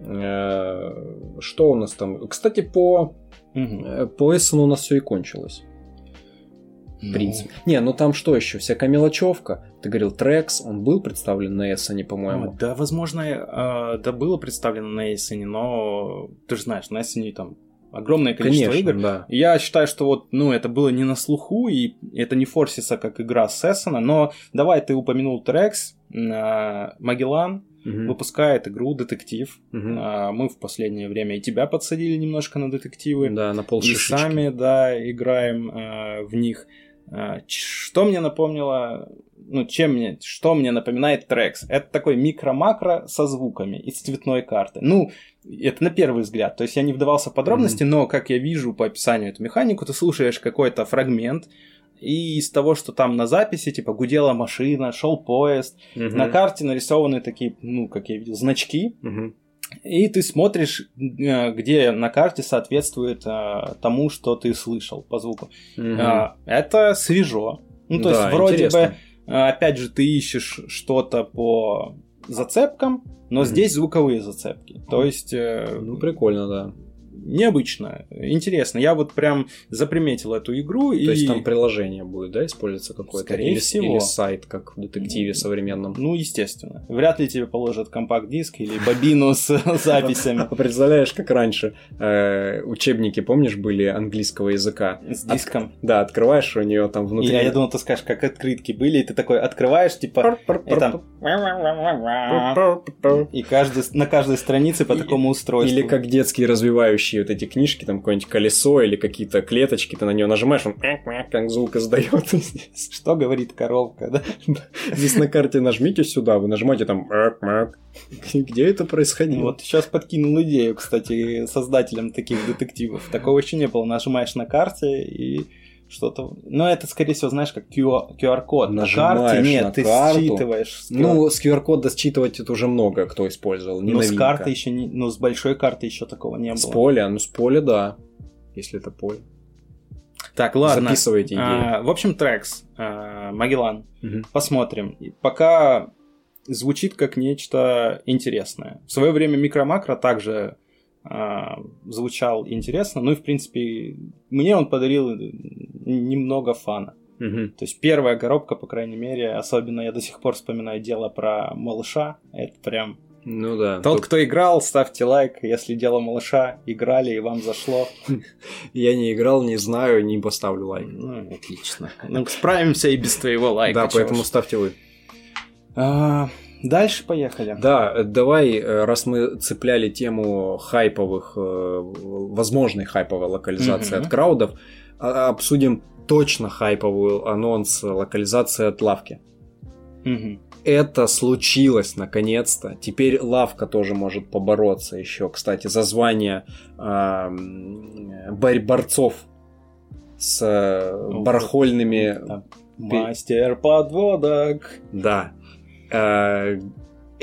Э, Что у нас там? Кстати, по. Э, По Эссену у нас все и кончилось, в Ну, принципе. Не, ну там что еще? Всякая мелочевка. Ты говорил, Трекс, он был представлен на Эссене, по-моему. Да, возможно, э, да было представлено на Эссене, но ты же знаешь, на Эссене там огромное количество Конечно, игр. да. Я считаю, что вот, ну, это было не на слуху, и это не форсится как игра с Эссена, но давай ты упомянул Трекс, э, Магеллан, Мгм. выпускает игру «Детектив». А, Мы в последнее время и тебя подсадили немножко на детективы. Да, на пол и сами, да, играем э, в них. А, Что мне напомнило, ну, чем мне, что мне напоминает Трекс? Это такой микро-макро со звуками из цветной карты. Ну, это на первый взгляд. То есть я не вдавался в подробности, но как я вижу по описанию эту механику, ты слушаешь какой-то фрагмент, и из того, что там на записи, типа гудела машина, шел поезд, Мгм. на карте нарисованы такие, ну, как я видел, значки, Мгм. и ты смотришь, э, где на карте соответствует э, тому, что ты слышал по звуку. Мгм. А, Это свежо. Ну, то Да, есть, вроде интересно. бы, опять же, ты ищешь что-то по зацепкам, но Мгм. здесь звуковые зацепки. То есть, э, Ну, прикольно, да. Необычно, интересно. Я вот прям заприметил эту игру и... То есть там приложение будет, да, использоваться какое-то? Скорее или, всего. Или сайт, как в детективе современном. Ну, естественно. Вряд ли тебе положат компакт-диск или бобину с записями. А Представляешь, как раньше э, учебники, помнишь, были английского языка? С диском. Да, открываешь, у нее там И внутри... я, думал, ты скажешь, как открытки были, и ты такой открываешь, типа, и там... И каждый, на каждой странице по И- такому устройству. Или как детские развивающие вот эти книжки, там какое-нибудь колесо или какие-то клеточки, ты на нее нажимаешь, он как звук издает. Что говорит коровка, да? Здесь на карте нажмите сюда, вы нажимаете там где это происходило? Вот сейчас подкинул идею, кстати, создателям таких детективов. Такого еще не было. Нажимаешь на карте и что-то... Но это, скорее всего, знаешь, как QR- QR-код на Нажимаешь карте. Нет, на ты карту. считываешь. с QR. Ну, с QR-кода считывать это уже много кто использовал. Не но с карты еще не... Ну, с большой карты еще такого не С было. поля, ну с поля, да. Если это поле. Так, ладно. Записывайте идеи. А, в общем, трекс. а, Магеллан. Мгм. Посмотрим. Пока звучит как нечто интересное. В свое время микро-макро также а, звучал интересно. Ну и, в принципе, мне он подарил немного фана. Мгм. То есть первая коробка, по крайней мере, особенно я до сих пор вспоминаю дело про малыша. Это прям... Ну да. Тот, Тут кто играл, ставьте лайк, если дело малыша играли и вам зашло. Я не играл, не знаю, не поставлю лайк. Ну, отлично. Ну, справимся и без твоего лайка. да, поэтому ставьте вы. А, Дальше поехали. Да, э, давай, э, раз мы цепляли тему хайповых, э, возможной хайповой локализации Мгм. от краудов, а- обсудим точно хайповую анонс локализации от лавки. Мгм. Это случилось наконец-то. Теперь лавка тоже может побороться еще, кстати, за звание борь- борцов с э, Ну, барахольными Там, Мастер подводок. Да. Э,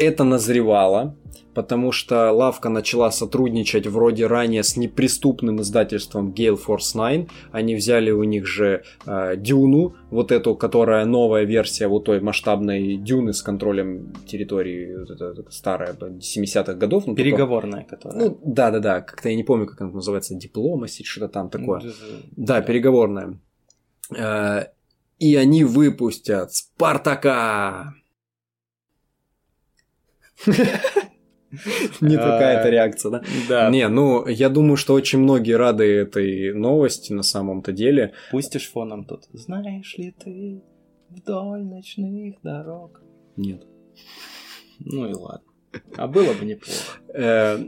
Это назревало, потому что Лавка начала сотрудничать вроде ранее с неприступным издательством Gale Force 9. Они взяли у них же э, Дюну, вот эту, которая новая версия вот той масштабной Дюны с контролем территории, вот эта старая, 70-х годов. ну, только- Переговорная, которая. Ну, да-да-да, как-то я не помню, как она называется, дипломаси, что-то там такое. Ну, Да, переговорная. Э, И они выпустят Спартака. Не такая-то А, реакция, да? Да. Не, ну, я думаю, что очень многие рады этой новости на самом-то деле. Пустишь фоном тут. Знаешь ли ты вдоль ночных дорог? Нет. Ну и ладно. А было бы неплохо.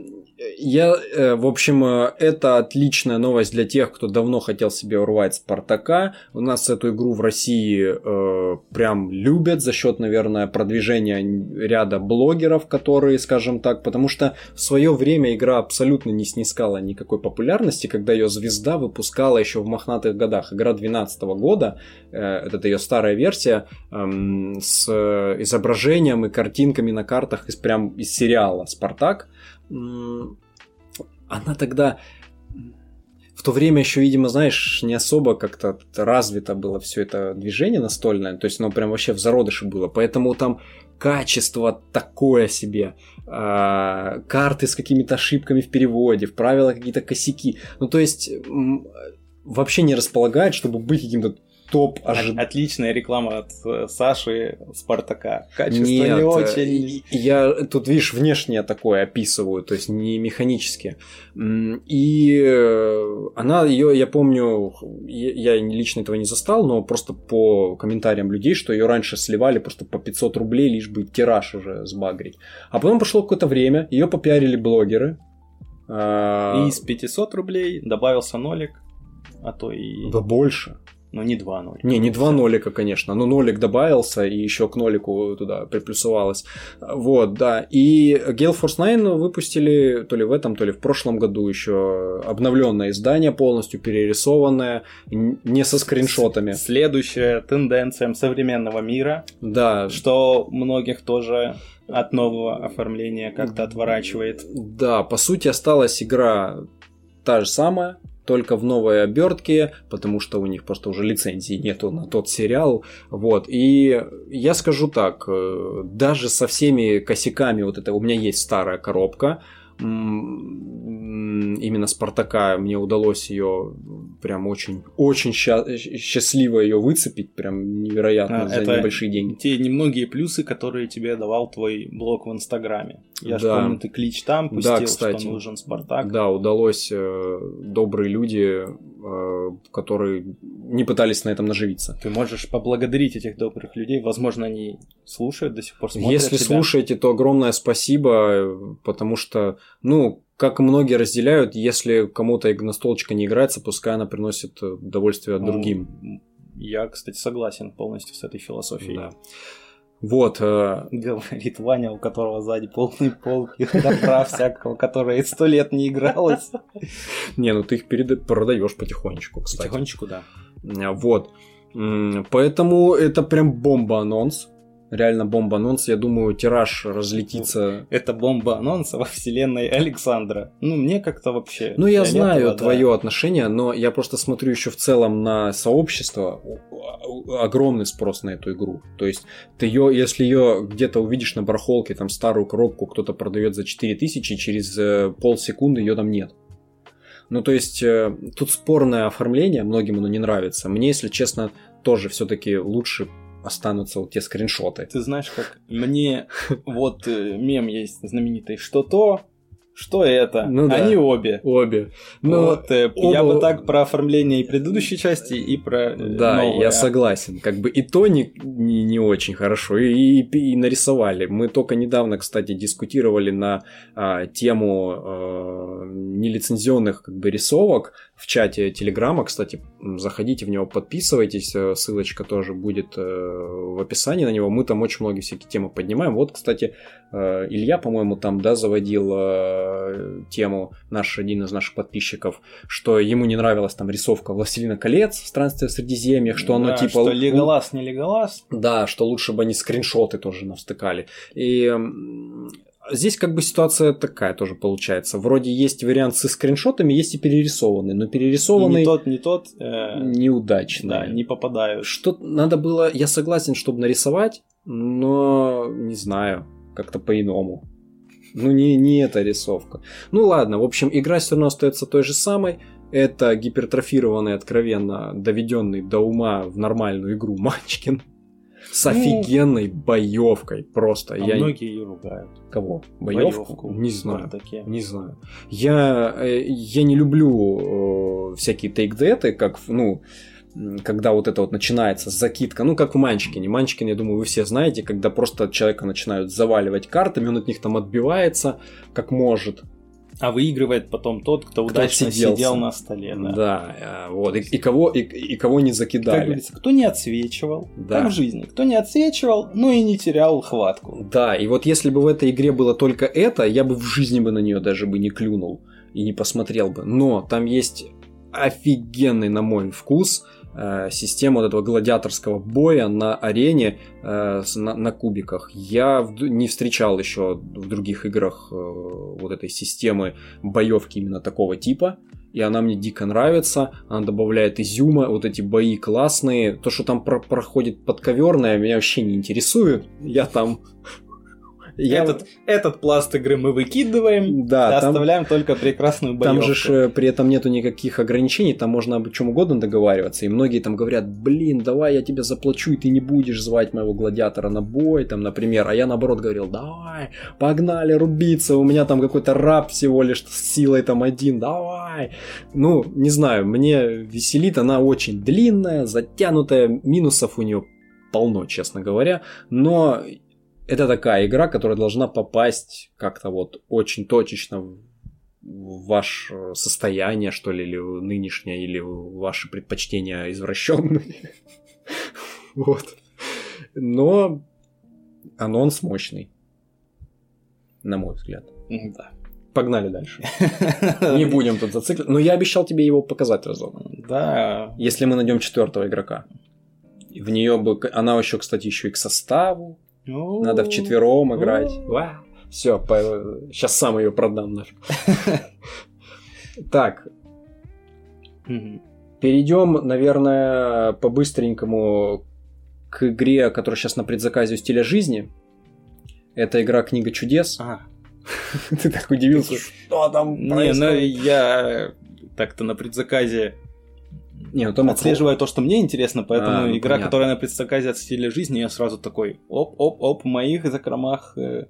Я, э, в общем, э, это отличная новость для тех, кто давно хотел себе урвать Спартака. У нас эту игру в России э, прям любят за счет, наверное, продвижения ряда блогеров, которые, скажем так, потому что в свое время игра абсолютно не снискала никакой популярности, когда ее звезда выпускала еще в мохнатых годах. Игра 2012 года, э, это ее старая версия, эм, с э, изображением и картинками на картах из прям из сериала Спартак. Она тогда в то время еще, видимо, знаешь, не особо как-то развито было все это движение настольное, то есть оно прям вообще в зародыше было, поэтому там качество такое себе, а, карты с какими-то ошибками в переводе, в правила какие-то косяки, ну то есть вообще не располагает, чтобы быть каким-то топ ожид... Отличная реклама от э, Саши Спартака. Качество Нет, не э, очень. Я тут, видишь, внешне такое описываю, то есть не механически. И э, она ее, я помню, я лично этого не застал, но просто по комментариям людей, что ее раньше сливали просто по 500 рублей, лишь бы тираж уже сбагрить. А потом прошло какое-то время, ее попиарили блогеры. А, и из 500 рублей добавился нолик, а то и... Да больше. Но не два нолика. Не, не два нолика, конечно. Но нолик добавился, и еще к нолику туда приплюсовалось. Вот, да. И Gale Force 9 выпустили то ли в этом, то ли в прошлом году еще обновленное издание, полностью перерисованное, не со скриншотами. Следующая тенденция современного мира. Да. Что многих тоже от нового оформления как-то отворачивает. Да, по сути осталась игра та же самая, только в новой обертке, потому что у них просто уже лицензии нету на тот сериал. Вот. И я скажу так, э, даже со всеми косяками, вот это у меня есть старая коробка, именно Спартака мне удалось ее прям очень, очень ща- счастливо ее выцепить, прям невероятно а, за это небольшие деньги. Те немногие плюсы, которые тебе давал твой блог в Инстаграме. Я да. помню, ты клич там пустил, да, кстати, что нужен Спартак. Да, удалось э, добрые люди, которые не пытались на этом наживиться. Ты можешь поблагодарить этих добрых людей, возможно, они слушают до сих пор, смотрят Если тебя. слушаете, то огромное спасибо, потому что, ну, как многие разделяют, если кому-то настолочка не играется, пускай она приносит удовольствие ну, другим. Я, кстати, согласен полностью с этой философией. Да. Вот. Э... Говорит Ваня, у которого сзади полный полки добра всякого, которая сто лет не игралась. Не, ну ты их продаешь потихонечку, кстати. Потихонечку, да. Вот. Поэтому это прям бомба-анонс реально бомба-анонс. Я думаю, тираж разлетится. Это бомба-анонс во вселенной Александра. Ну, мне как-то вообще... Ну, я знаю да. твое отношение, но я просто смотрю еще в целом на сообщество. Огромный спрос на эту игру. То есть, ты ее, если ее где-то увидишь на барахолке, там старую коробку кто-то продает за 4000, через э, полсекунды ее там нет. Ну, то есть, э, тут спорное оформление, многим оно не нравится. Мне, если честно, тоже все-таки лучше останутся вот те скриншоты. Ты знаешь, как мне вот э, мем есть знаменитый, что то, что это? Ну, да. Они обе. Обе. Ну, вот, э, оба... Я бы так про оформление и предыдущей части, и про э, Да, новое. я согласен. Как бы и то не, не, не очень хорошо, и, и, и нарисовали. Мы только недавно, кстати, дискутировали на а, тему а, нелицензионных как бы, рисовок в чате Телеграма. Кстати, заходите в него, подписывайтесь. Э, ссылочка тоже будет э, в описании на него. Мы там очень многие всякие темы поднимаем. Вот, кстати, э, Илья, по-моему, там, да, заводил тему, наш один из наших подписчиков, что ему не нравилась там рисовка «Властелина колец» в «Странстве в Средиземьях», что оно да, типа... что Леголас, не Леголас. Да, что лучше бы они скриншоты тоже навстыкали. И Здесь как бы ситуация такая тоже получается. Вроде есть вариант со скриншотами, есть и перерисованный, но перерисованный... И не тот, не тот... Э... Неудачный. Да, не попадают. Что надо было... Я согласен, чтобы нарисовать, но не знаю, как-то по-иному. Ну, не, не эта рисовка. Ну, ладно, в общем, игра все равно остается той же самой. Это гипертрофированный, откровенно доведенный до ума в нормальную игру Манчкин с ну, офигенной боевкой просто. А я... многие ее ругают. Кого? Боевку? Боевку не знаю. Не знаю. Я, э, я не люблю э, всякие тейк как, ну, когда вот это вот начинается закидка, ну, как в Манчкине. Манчкин, я думаю, вы все знаете, когда просто человека начинают заваливать картами, он от них там отбивается, как может. А выигрывает потом тот, кто, кто удачно отсиделся. сидел на столе. Да, да э, вот. И, и, кого, и, и кого не закидали. Как говорится, кто не отсвечивал, да. как в жизни. Кто не отсвечивал, ну и не терял хватку. Да, и вот если бы в этой игре было только это, я бы в жизни бы на нее даже бы не клюнул и не посмотрел бы. Но там есть офигенный, на мой вкус, э, система вот этого гладиаторского боя на арене э, на, на кубиках. Я не встречал еще в других играх э, вот этой системы боевки именно такого типа. И она мне дико нравится. Она добавляет изюма. Вот эти бои классные. То, что там про проходит подковерное, меня вообще не интересует. Я там Я этот, вот... этот пласт игры мы выкидываем, да, там, оставляем только прекрасную боевку. Там же ж, при этом нету никаких ограничений, там можно об чем угодно договариваться, и многие там говорят, блин, давай я тебе заплачу, и ты не будешь звать моего гладиатора на бой, там, например, а я наоборот говорил, давай, погнали рубиться, у меня там какой-то раб всего лишь с силой там один, давай. Ну, не знаю, мне веселит, она очень длинная, затянутая, минусов у нее полно, честно говоря, но это такая игра, которая должна попасть как-то вот очень точечно в ваше состояние, что ли, или нынешнее, или ваши предпочтения извращенные. Вот. Но анонс мощный. На мой взгляд. Да. Погнали дальше. Не будем тут зацикливаться. Но я обещал тебе его показать разок. Да. Если мы найдем четвертого игрока. В нее бы. Она еще, кстати, еще и к составу. Надо в четвером играть. Все, по... сейчас сам ее продам нафиг. Так. Перейдем, наверное, по-быстренькому к игре, которая сейчас на предзаказе у стиля жизни. Это игра Книга чудес. А. Ты так удивился, что там Не, ну я так-то на предзаказе не, ну, там отслеживая то, что мне интересно, поэтому а, ну, игра, понятно. которая на предзаказе от стиля жизни, я сразу такой, оп-оп-оп, в моих закромах э,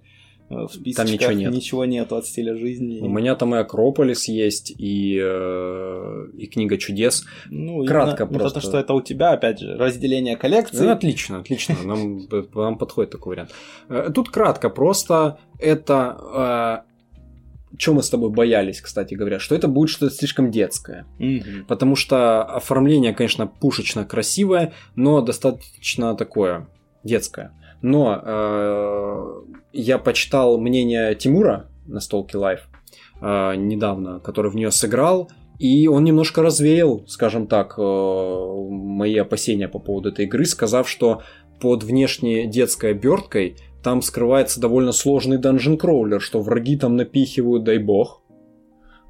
в списке там ничего, нет. ничего нету от стиля жизни. У меня там и Акрополис есть, и, э, и Книга чудес. Ну, Кратко именно, просто. то, что это у тебя, опять же, разделение коллекции. Ну, отлично, отлично, нам, нам подходит такой вариант. Э, тут кратко, просто это э, чем мы с тобой боялись, кстати говоря, что это будет что-то слишком детское. Угу. Потому что оформление, конечно, пушечно красивое, но достаточно такое детское. Но э, я почитал мнение Тимура Настолки Лайф э, недавно, который в нее сыграл, и он немножко развеял, скажем так, э, мои опасения по поводу этой игры, сказав, что под внешне детской оберткой там скрывается довольно сложный dungeon crawler, что враги там напихивают, дай бог.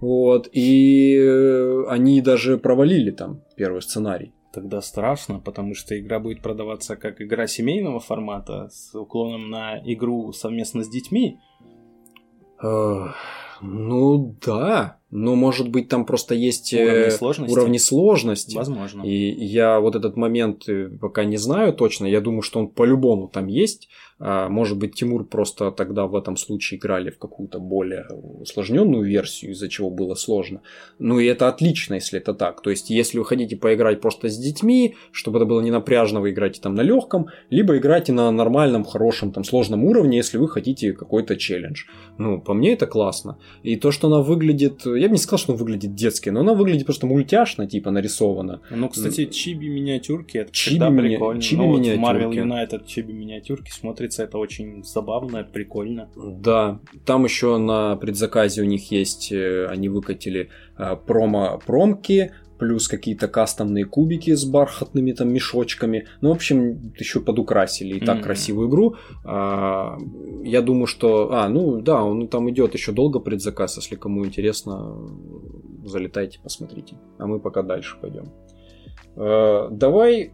Вот, и э, они даже провалили там первый сценарий. Тогда страшно, потому что игра будет продаваться как игра семейного формата с уклоном на игру совместно с детьми. Ну да, но может быть там просто есть э, уровни сложности. Уровни сложности. Возможно. И я вот этот момент э, пока не знаю точно. Я думаю, что он по-любому там есть. А, может быть, Тимур просто тогда в этом случае играли в какую-то более усложненную версию, из-за чего было сложно. Ну и это отлично, если это так. То есть, если вы хотите поиграть просто с детьми, чтобы это было не напряжно, вы играете там на легком, либо играйте на нормальном, хорошем, там сложном уровне, если вы хотите какой-то челлендж. Ну, по мне это классно. И то, что она выглядит, я бы не сказал, что она выглядит детски, но она выглядит просто мультяшно, типа нарисована. Ну, кстати, чиби миниатюрки, это чиби всегда ми... прикольно. Чиби ну, миниатюрки. Вот в Marvel United чиби миниатюрки смотрится смотрится это очень забавно, прикольно. Да, там еще на предзаказе у них есть, э, они выкатили э, промо-промки, плюс какие-то кастомные кубики с бархатными там мешочками. Ну, в общем, еще подукрасили и так mm-hmm. красивую игру. А, я думаю, что... А, ну да, он там идет еще долго предзаказ, если кому интересно, залетайте, посмотрите. А мы пока дальше пойдем. А, давай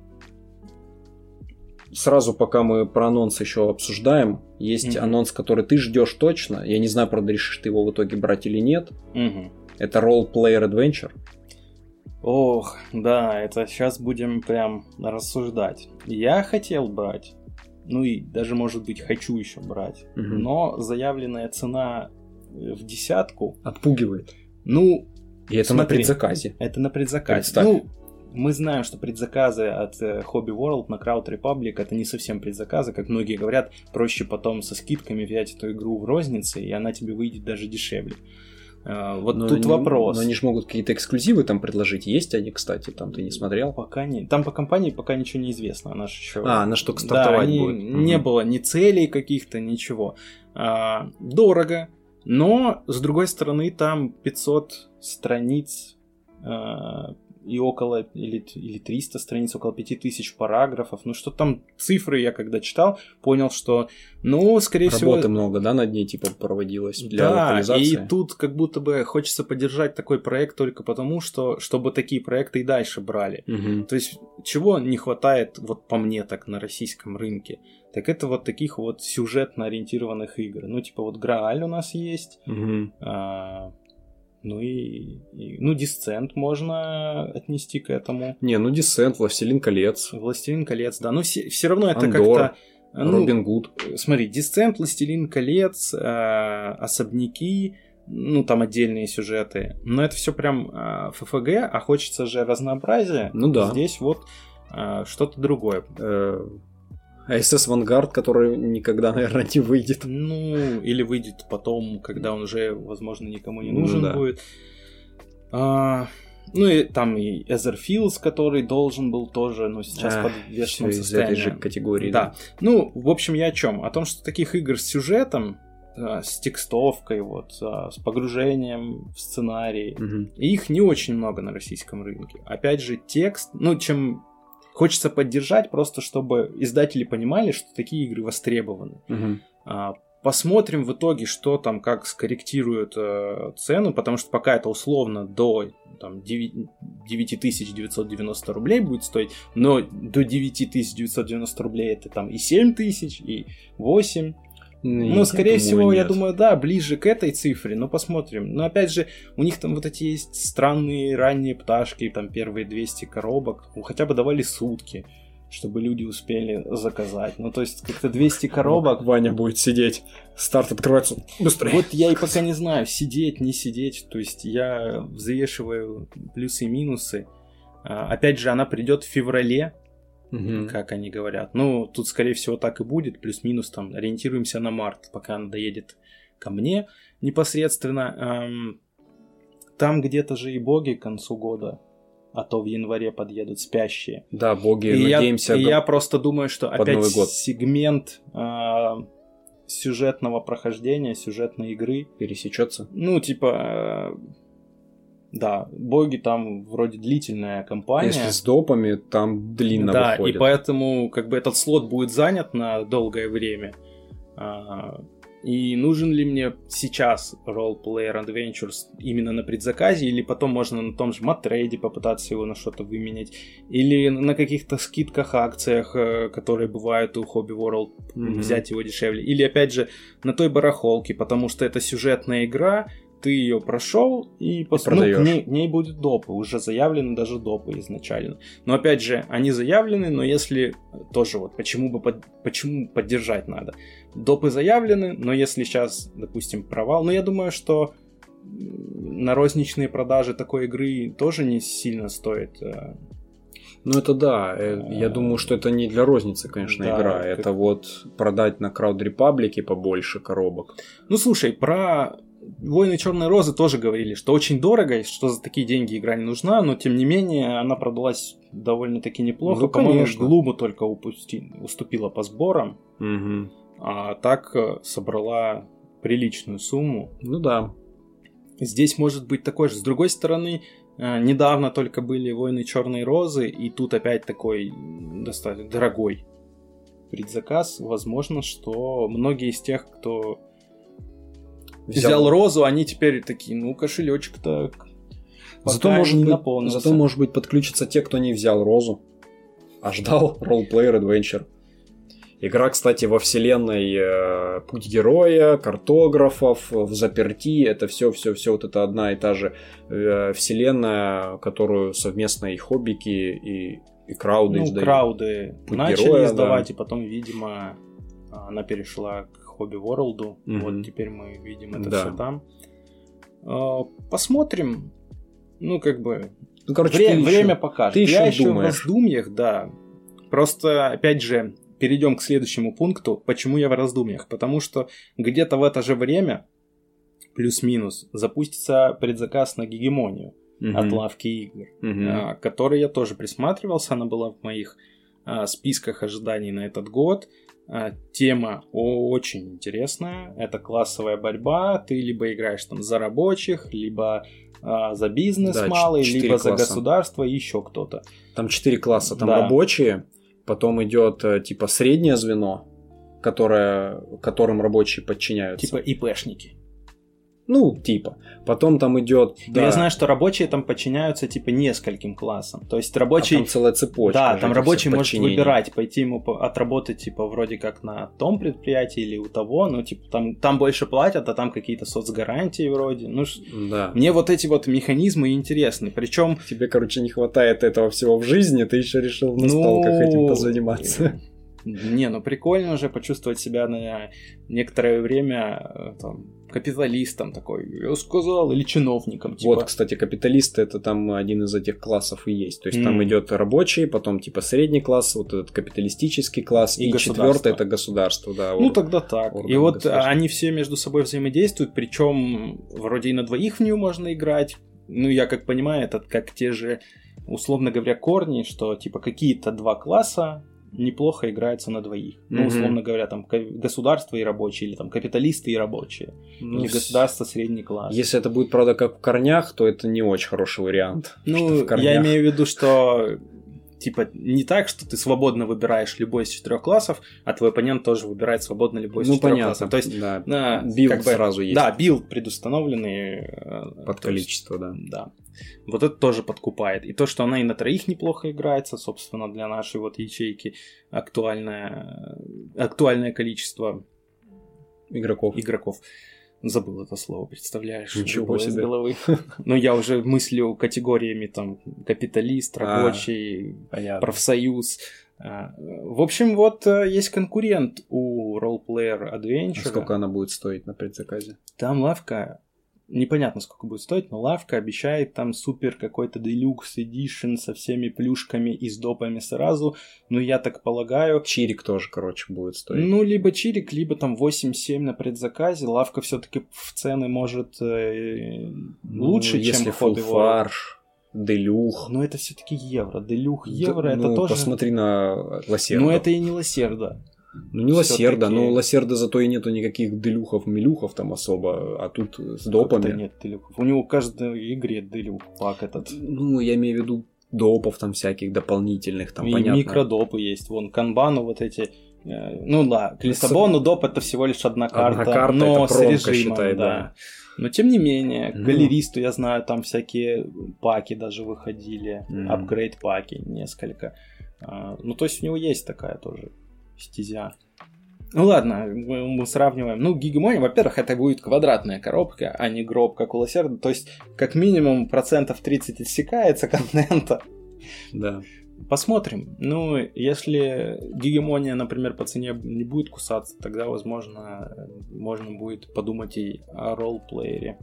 сразу, пока мы про анонс еще обсуждаем, есть mm-hmm. анонс, который ты ждешь точно. Я не знаю, правда, решишь ты его в итоге брать или нет. Mm-hmm. Это Role Player Adventure. Ох, да, это сейчас будем прям рассуждать. Я хотел брать, ну и даже, может быть, хочу еще брать, угу. но заявленная цена в десятку... Отпугивает. Ну, и это смотри, на предзаказе. Это на предзаказе. Представь. Ну, мы знаем, что предзаказы от э, Hobby World на Crowd Republic это не совсем предзаказы, как многие говорят, проще потом со скидками взять эту игру в рознице, и она тебе выйдет даже дешевле. Э, вот но тут они, вопрос. Но они же могут какие-то эксклюзивы там предложить. Есть они, кстати, там ты не смотрел? Пока не. Там по компании пока ничего не известно. Она же еще. А, она что стартовать да, они... будет. Не угу. было ни целей каких-то, ничего. А, дорого. Но, с другой стороны, там 500 страниц а, и около, или, или 300 страниц, около 5000 параграфов. Ну, что там цифры я когда читал, понял, что, ну, скорее Работы всего... Работы много, да, над ней, типа, проводилось для да, локализации? и тут как будто бы хочется поддержать такой проект только потому, что, чтобы такие проекты и дальше брали. Угу. То есть, чего не хватает, вот по мне так, на российском рынке? Так это вот таких вот сюжетно ориентированных игр. Ну, типа, вот Грааль у нас есть, Угу. а, ну и, и- ну, Дисцент можно отнести к этому. Не, ну Десент, Властелин колец, Властелин колец, да. Но все, все равно это как-то. ну, Робин Гуд. Смотри, Дисцент, Властелин колец, э, особняки, ну там отдельные сюжеты. Но это все прям э, ФФГ, а хочется же разнообразия. Ну да. Здесь вот э, что-то другое. Э, АСС Вангард, который никогда, наверное, не выйдет. Ну, или выйдет потом, когда он уже, возможно, никому не Ну нужен да. будет. А, ну и там и Эзерфилдс, который должен был тоже, но сейчас А, под всё вешенном из этой же состоянии. категории. Да. Ну, в общем, я о чем? О том, что таких игр с сюжетом, а, с текстовкой, вот, а, с погружением в сценарий, и их не очень много на российском рынке. Опять же, текст, ну, чем хочется поддержать, просто чтобы издатели понимали, что такие игры востребованы. А, Посмотрим в итоге, что там, как скорректируют э, цену, потому что пока это условно до там, 9 9990 рублей будет стоить, но до 9990 рублей это там и 7000, и 8. Ну, скорее всего, думаю, я нет. думаю, да, ближе к этой цифре, но посмотрим. Но опять же, у них там вот эти есть странные ранние пташки, там первые 200 коробок, ну, хотя бы давали сутки, чтобы люди успели заказать. Ну, то есть, как-то 200 коробок, Ваня будет сидеть. Старт открывается быстрее. вот я и пока не знаю, сидеть, не сидеть. То есть я взвешиваю плюсы и минусы. А, Опять же, она придет в феврале, Мгм. как они говорят. Ну, тут, скорее всего, так и будет. Плюс-минус там ориентируемся на март, пока она доедет ко мне непосредственно. Ам, Там где-то же и боги к концу года, а то в январе подъедут спящие. Да, боги, И, я, надеемся. и до- я просто думаю, что опять Новый год. сегмент а, сюжетного прохождения, сюжетной игры. пересечется. Ну, типа, э, да, боги там вроде длительная кампания. Если с допами, там длинно да, выходит. и поэтому как бы этот слот будет занят на долгое время. А, и нужен ли мне сейчас Role Player Adventures именно на предзаказе, или потом можно на том же Матрейде попытаться его на что-то выменять, или на каких-то скидках, акциях, э, которые бывают у Hobby World, Мгм. взять его дешевле, или опять же на той барахолке, потому что это сюжетная игра, ты ее прошел и, пос- ну, продаёшь. к ней, к ней будут допы, уже заявлены даже допы изначально. Но опять же, они заявлены, но если тоже вот почему бы под- почему поддержать надо. Допы заявлены, но если сейчас, допустим, провал, но я думаю, что на розничные продажи такой игры тоже не сильно стоит. э, Ну это да, э, я думаю, что это не для розницы, конечно, Да, игра. как- Это вот продать на Крауд Репаблике побольше коробок. Ну слушай, про Войны Черной Розы тоже говорили, что очень дорого, и что за такие деньги игра не нужна, но тем не менее она продалась довольно-таки неплохо. Ну, По-моему. Глуму только упусти- уступила по сборам, Мгм. а так э, собрала приличную сумму. Ну да. Здесь может быть такой же. С другой стороны, э, недавно только были Войны Черной Розы, и тут опять такой достаточно дорогой предзаказ. Возможно, что многие из тех, кто взял, розу, они теперь такие, ну, кошелечек-то Зато пока может, быть, зато, может быть, подключатся те, кто не взял розу, а ждал Roleplayer Adventure. Игра, кстати, во вселенной э, Путь Героя, картографов, в заперти. Это все, все, все вот это одна и та же э, вселенная, которую совместно и хоббики, и, и крауды ну, издают. крауды Путь начали героя, издавать, да. и потом, видимо, она перешла к Хобби Ворлду. Мгм. Вот теперь мы видим это Да. все там. А, Посмотрим. Ну, как бы, Ну, короче, Вре- ты время ещё- покажет. ты Я ещё еще в думаешь. раздумьях, да. Просто, опять же, перейдем к следующему пункту. Почему я в раздумьях? Потому что где-то в это же время, плюс-минус, запустится предзаказ на гегемонию Мгм. от лавки игр, Мгм. а, к которой я тоже присматривался. Она была в моих а, списках ожиданий на этот год. А, тема очень интересная. Это классовая борьба. Ты либо играешь там за рабочих, либо а, за бизнес Да, малый, либо за класса. государство и еще кто-то. Там четыре класса. Там Да. рабочие, потом идет э, типа среднее звено, которое, которым рабочие подчиняются. Типа ИПшники. Ну, типа. Потом там идет... Но Я знаю, что рабочие там подчиняются типа нескольким классам. То есть а рабочий... там целая цепочка. да, там рабочий может выбирать, пойти ему отработать, типа, вроде как на том предприятии или у того, ну, типа, там, там больше платят, а там какие-то соцгарантии вроде. Ну, Да. мне вот эти вот механизмы интересны. Причем Тебе, короче, не хватает этого всего в жизни, ты еще решил на столках этим позаниматься. Не, ну прикольно уже почувствовать себя на некоторое время э, там, капиталистом такой, я сказал, или чиновником. Типа. Вот, кстати, капиталисты это там один из этих классов и есть. То есть там М. идет рабочий, потом типа средний класс, вот этот капиталистический класс, И и, четвертый это государство, да. Ну тогда так. И вот они все между собой взаимодействуют, причем вроде и на двоих в нее можно играть. Ну, я как понимаю, это как те же, условно говоря, корни, что типа какие-то два класса неплохо играются на двоих. Ну, условно говоря, там государство и рабочие, или там капиталисты и рабочие, Ну, или государство средний класс. Если это будет, правда, как в корнях, то это не очень хороший вариант. Ну, я имею в виду, что типа не так, что ты свободно выбираешь любой из четырех классов, а твой оппонент тоже выбирает свободно любой из Ну, четырех понятно. классов. То есть да. на, build как бы- сразу есть. Да, build предустановленный. э, Под то есть, количество, да. Да. Вот это тоже подкупает. И то, что она и на троих неплохо играется, собственно, для нашей вот ячейки актуальное, актуальное количество Игроков. игроков. Забыл это слово, представляешь? Ничего выбыло из себе. головы. Ну, я уже мыслю категориями там капиталист, А. рабочий, Понятно. профсоюз. А, В общем, вот э, есть конкурент у Roleplayer Adventure. А сколько она будет стоить на предзаказе? Там лавка, непонятно сколько будет стоить, но лавка обещает там супер какой-то Deluxe Edition со всеми плюшками и с допами сразу. Ну, я так полагаю, Чирик тоже, короче, будет стоить. ну, либо чирик, либо там 8-7 на предзаказе. Лавка все-таки в цены может э, Ну, лучше, если чем ход его. фарш, делюх. Но это все-таки евро. Делюх Да, евро, это ну, тоже... посмотри на лосерда. Ну, это и не лосерда. Ну, не лосерда, но лосерда зато и нету никаких делюхов, милюхов там особо, а тут с допами. Как-то нет делюхов. У него в каждой игре делюх пак этот. Ну, я имею в виду допов там всяких дополнительных, там и понятно. микродопы есть. Вон, канбану вот эти... э, Ну да, к Лиссабону доп это всего лишь одна Одна карта, карта, но это с режимом, считай, да. да. Но тем не менее, к Ну. галеристу я знаю, там всякие паки даже выходили, апгрейд паки несколько. А, Ну, то есть у него есть такая тоже стезя. Ну ладно, мы, мы сравниваем. Ну, гигемония, во-первых, это будет квадратная коробка, а не гроб, как у Лосерда. То есть, как минимум, процентов 30 отсекается контента. Да. Посмотрим. Ну, если гегемония, например, по цене не будет кусаться, тогда, возможно, можно будет подумать и о ролплеере.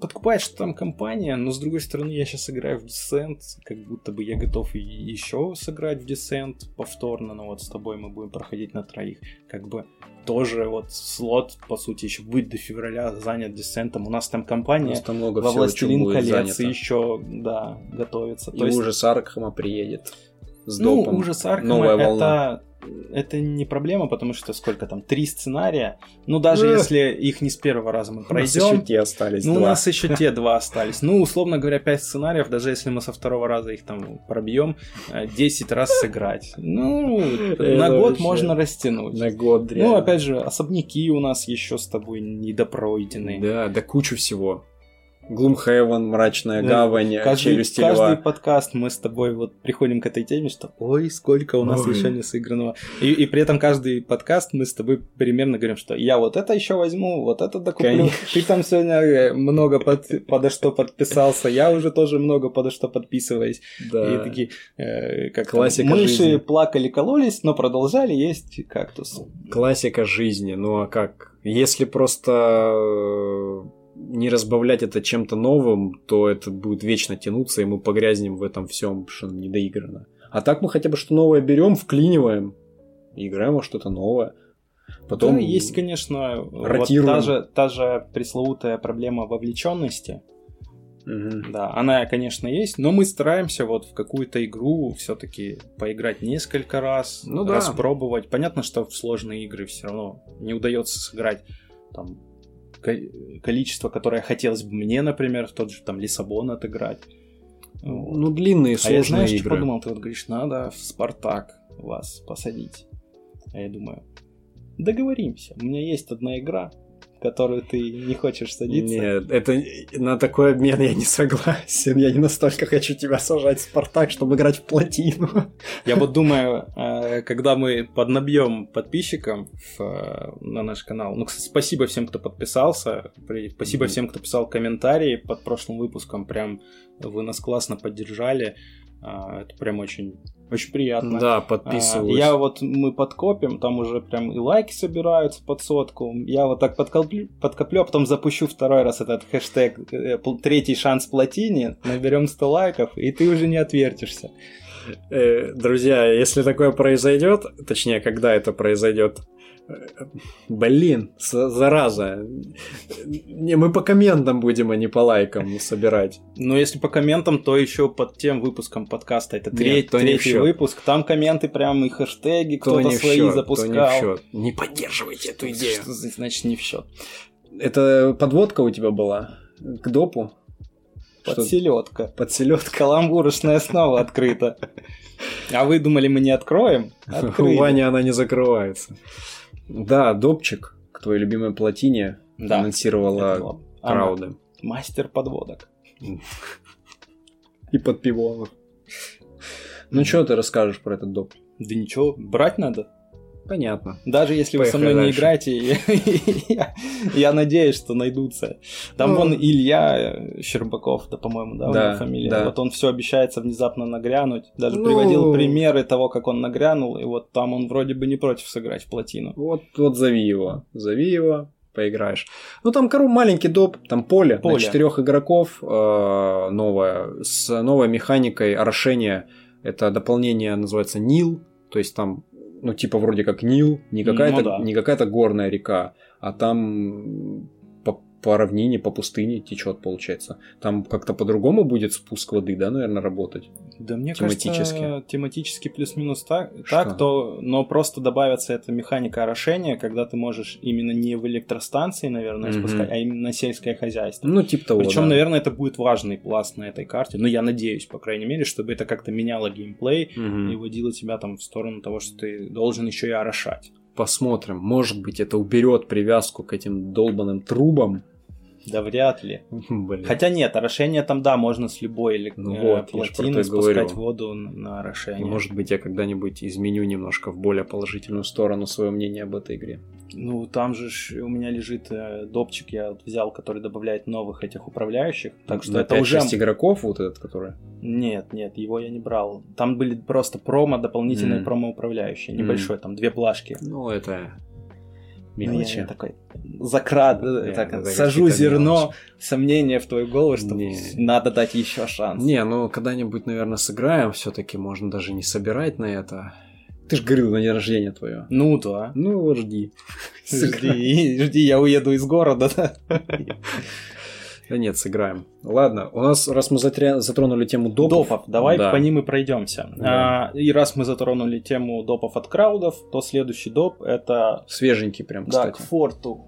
Подкупает, что там компания, но с другой стороны, я сейчас играю в Descent, как будто бы я готов еще сыграть в Descent повторно, но вот с тобой мы будем проходить на троих. Как бы тоже вот слот, по сути, еще будет до февраля занят Descent. У нас там компания Просто много во Властелин колец еще, да, готовится. И ужас Аркхема приедет. С ну, допом. ужас Аркхема Новая волна. Это, это не проблема, потому что сколько там, три сценария. Ну, даже Эх. если их не с первого раза мы У нас еще пройдем. те остались Ну, у два. нас еще те два остались. Ну, условно говоря, пять сценариев, даже если мы со второго раза их там пробьем, э, 10 раз сыграть. Ну, на год вообще можно растянуть. На год, Ну, реально. опять же, особняки у нас еще с тобой недопройдены. Да, да кучу всего. Глумхевен, Мрачная Да. гавань, Каждый, Челюсти каждый Льва. подкаст мы с тобой вот приходим к этой теме, что ой, сколько у нас Ой. еще не сыгранного. И, и при этом каждый подкаст мы с тобой примерно говорим, что я вот это еще возьму, вот это докуплю. Конечно. Ты там сегодня э, много под, подо что подписался, я уже тоже много подо что подписываюсь. Да. И такие, э, как там, Классика мыши жизни. плакали, кололись, но продолжали есть кактус. Классика жизни. Ну а как? Если просто э, не разбавлять это чем-то новым, то это будет вечно тянуться, и мы погрязнем в этом всем, что не доиграно. А так мы хотя бы что новое берем, вклиниваем, и играем во что-то новое. Потом Да, есть, конечно, вот ротируем. та же, та же пресловутая проблема вовлеченности. Мгм. Да, она, конечно, есть, но мы стараемся вот в какую-то игру все-таки поиграть несколько раз, Ну да. распробовать. Понятно, что в сложные игры все равно не удается сыграть там количество, которое хотелось бы мне, например, в тот же там Лиссабон отыграть. Вот. Ну, длинные, а сложные я знаешь, что игры. подумал? Ты вот говоришь, надо в Спартак вас посадить. А я думаю, договоримся. У меня есть одна игра, которую ты не хочешь садиться. Нет, это на такой обмен я не согласен. Я не настолько хочу тебя сажать в Спартак, чтобы играть в плотину. Я вот думаю, э, когда мы поднабьем подписчикам э, на наш канал. Ну, кстати, спасибо всем, кто подписался. Спасибо всем, кто писал комментарии под прошлым выпуском. Прям вы нас классно поддержали. А, Это прям очень, очень приятно. Да, А, подписываюсь. Я вот, мы подкопим, там уже прям и лайки собираются под сотку. Я вот так подкоплю, подкоплю а потом запущу второй раз этот хэштег э, «Третий шанс плотине», наберем 100 лайков, и ты уже не отвертишься. Э, Друзья, если такое произойдет, точнее, когда это произойдет, блин, зараза. Не, мы по комментам будем, а не по лайкам собирать. Но если по комментам, то еще под тем выпуском подкаста. Это треть- третий выпуск. Там комменты прям и хэштеги То кто-то свои счет, запускал. не в счет. Не поддерживайте эту идею. Что значит не в счет? Это подводка у тебя была к допу? Подселедка. Подселедка. Каламбурочная снова открыта. А вы думали, мы не откроем? У Открыли. Вани она не закрывается. Да, допчик к твоей любимой плотине Да. анонсировала крауды. Мастер подводок. И под пивонов. Ну что ты расскажешь про этот доп? Да ничего, брать надо. Понятно. Даже если вы со Поехали мной не дальше. играете, я, я надеюсь, что найдутся. Там Ну. вон Илья Щербаков, да, по-моему, да, у Да, него фамилия. да. Вот он все обещается внезапно нагрянуть. Даже Ну. приводил примеры того, как он нагрянул, и вот там он вроде бы не против сыграть в плотину. Вот, вот зови его. Зови его, поиграешь. Ну там кору маленький доп, там поле, Поле. на четырех игроков э, новое, с новой механикой орошения. Это дополнение называется Нил, то есть там, ну типа вроде как Нил, не какая-то, Ну да. не какая-то горная река, а там по, равнине, по пустыне течет, получается. Там как-то по-другому будет спуск воды, да, наверное, работать. Да мне Тематически. кажется, тематически плюс-минус так, Что? так то, но просто добавится эта механика орошения, когда ты можешь именно не в электростанции, наверное, спускать, а именно на сельское хозяйство. Ну, типа того, Причем, да. наверное, это будет важный пласт на этой карте. Ну, я надеюсь, по крайней мере, чтобы это как-то меняло геймплей Мгм. и водило тебя там в сторону того, что ты должен еще и орошать. Посмотрим. Может быть, это уберет привязку к этим долбанным трубам. Да вряд ли. Блин. Хотя нет, орошение там, да, можно с любой эле- Ну э, вот, плотины спускать говорю. воду на орошение. Может быть, я когда-нибудь изменю немножко в более положительную сторону свое мнение об этой игре. Ну, там же у меня лежит э, допчик, я взял, который добавляет новых этих управляющих. Так что На это уже... 5-6 игроков, вот этот, который. Нет, нет, его я не брал. Там были просто промо, дополнительные Мгм. промо-управляющие. Небольшой, там две плашки. Ну, это Ну, я мелочи. такой закрад, э, Нет, так, это сажу зерно мелочи. сомнения в твою голову, что Не. надо дать еще шанс. Не, ну когда-нибудь, наверное, сыграем. Все-таки можно даже не собирать на это. Ты ж говорил на день рождения твое. Ну да. Ну, вот жди. Жди, жди, я уеду из города. да. Да нет, сыграем. Ладно, у нас, раз мы затронули тему допов... Допов, давай Да. по ним и пройдемся. Да. А, и раз мы затронули тему допов от краудов, то следующий доп это Свеженький прям, да, к кстати. форту.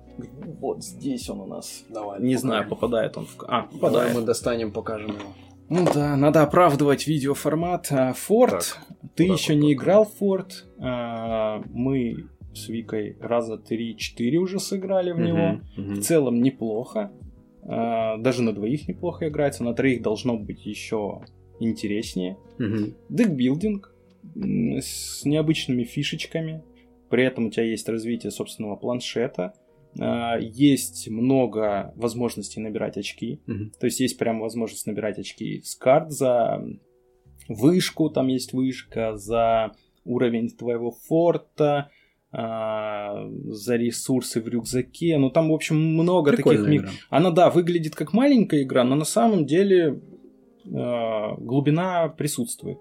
Вот здесь он у нас. Давай, Не покажем. знаю, попадает он в... А, Давай попадает. мы достанем, покажем его. Ну да, надо оправдывать видеоформат. А, Форт, ты куда еще тут не играл в Форт. А, Мы с Викой раза 3-4 уже сыграли в него. Мгм, мгм. В целом неплохо. А, Даже на двоих неплохо играется. На троих должно быть еще интереснее. Мгм. Декбилдинг с необычными фишечками. При этом у тебя есть развитие собственного планшета. А, Есть много возможностей набирать очки. То есть есть прям возможность набирать очки с карт за вышку, там есть вышка, за уровень твоего форта, за ресурсы в рюкзаке. Ну там, в общем, много таких Прикольная ми- игра. Она, да, выглядит как маленькая игра, но на самом деле э, глубина присутствует.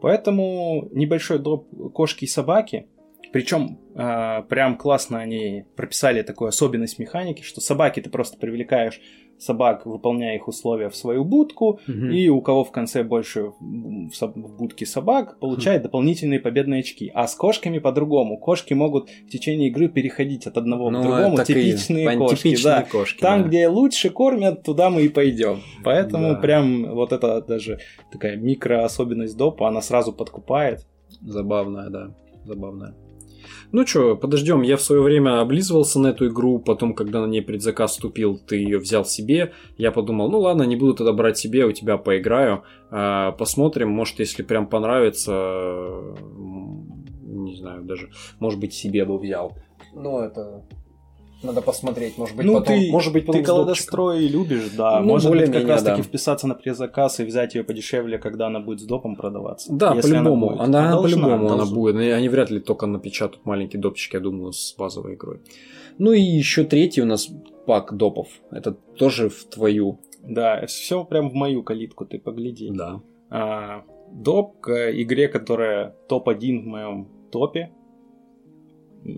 Поэтому небольшой доп кошки и собаки. Причем э, прям классно они прописали такую особенность механики, что собаки ты просто привлекаешь собак, выполняя их условия в свою будку, Мгм. и у кого в конце больше в со- в будке собак, получает дополнительные победные очки. А с кошками по-другому. Кошки могут в течение игры переходить от одного Ну, к другому. и Типичные кошки, типичные да. кошки, Там, да. где лучше кормят, туда мы и пойдем. Поэтому Да. прям вот это даже такая микроособенность допа, она сразу подкупает. Забавная, да. Забавная. Ну что, подождем. Я в свое время облизывался на эту игру, потом, когда на ней предзаказ вступил, ты ее взял себе. Я подумал, ну ладно, не буду тогда брать себе, у тебя поиграю. А, посмотрим, может, если прям понравится, не знаю, даже, может быть, себе бы взял. Ну, это надо посмотреть, может быть, ну, потом, ты, может быть, потом ты колодострой любишь, да. Ну, Может быть, как более-менее, раз таки да. вписаться на предзаказ и взять ее подешевле, когда она будет с допом продаваться. Да, по-любому. будет. Она, Должна, по-любому она будет. Они вряд ли только напечатают маленький допчик, я думаю, с базовой игрой. Ну и еще третий у нас пак допов. Это тоже в твою. Да, все прям в мою калитку, ты погляди. Да. А, доп к игре, которая топ-1 в моем топе.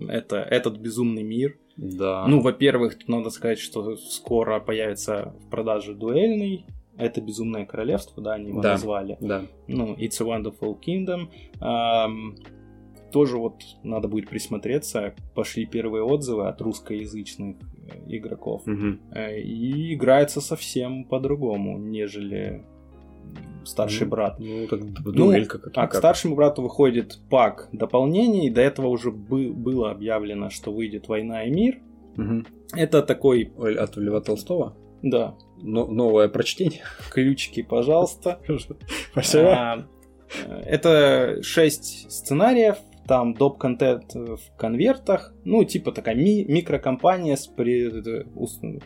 Это этот безумный мир. Да. Ну, во-первых, тут надо сказать, что скоро появится в продаже дуэльный. Это Безумное Королевство, да, они его Да. назвали. да. Ну, It's a Wonderful Kingdom. Ам, тоже вот надо будет присмотреться. Пошли первые отзывы от русскоязычных э, игроков. Э, И играется совсем по-другому, нежели старший Ну, брат. Ну, так Ну, дуэлька как А к старшему брату выходит пак дополнений. До этого уже бы- было объявлено, что выйдет «Война и мир». Это такой, От Льва Толстого? да, Но- новое прочтение. ключики, пожалуйста. Спасибо. А, э, Это шесть сценариев, там доп-контент в конвертах, ну, типа такая ми- микрокомпания с пред- э, э,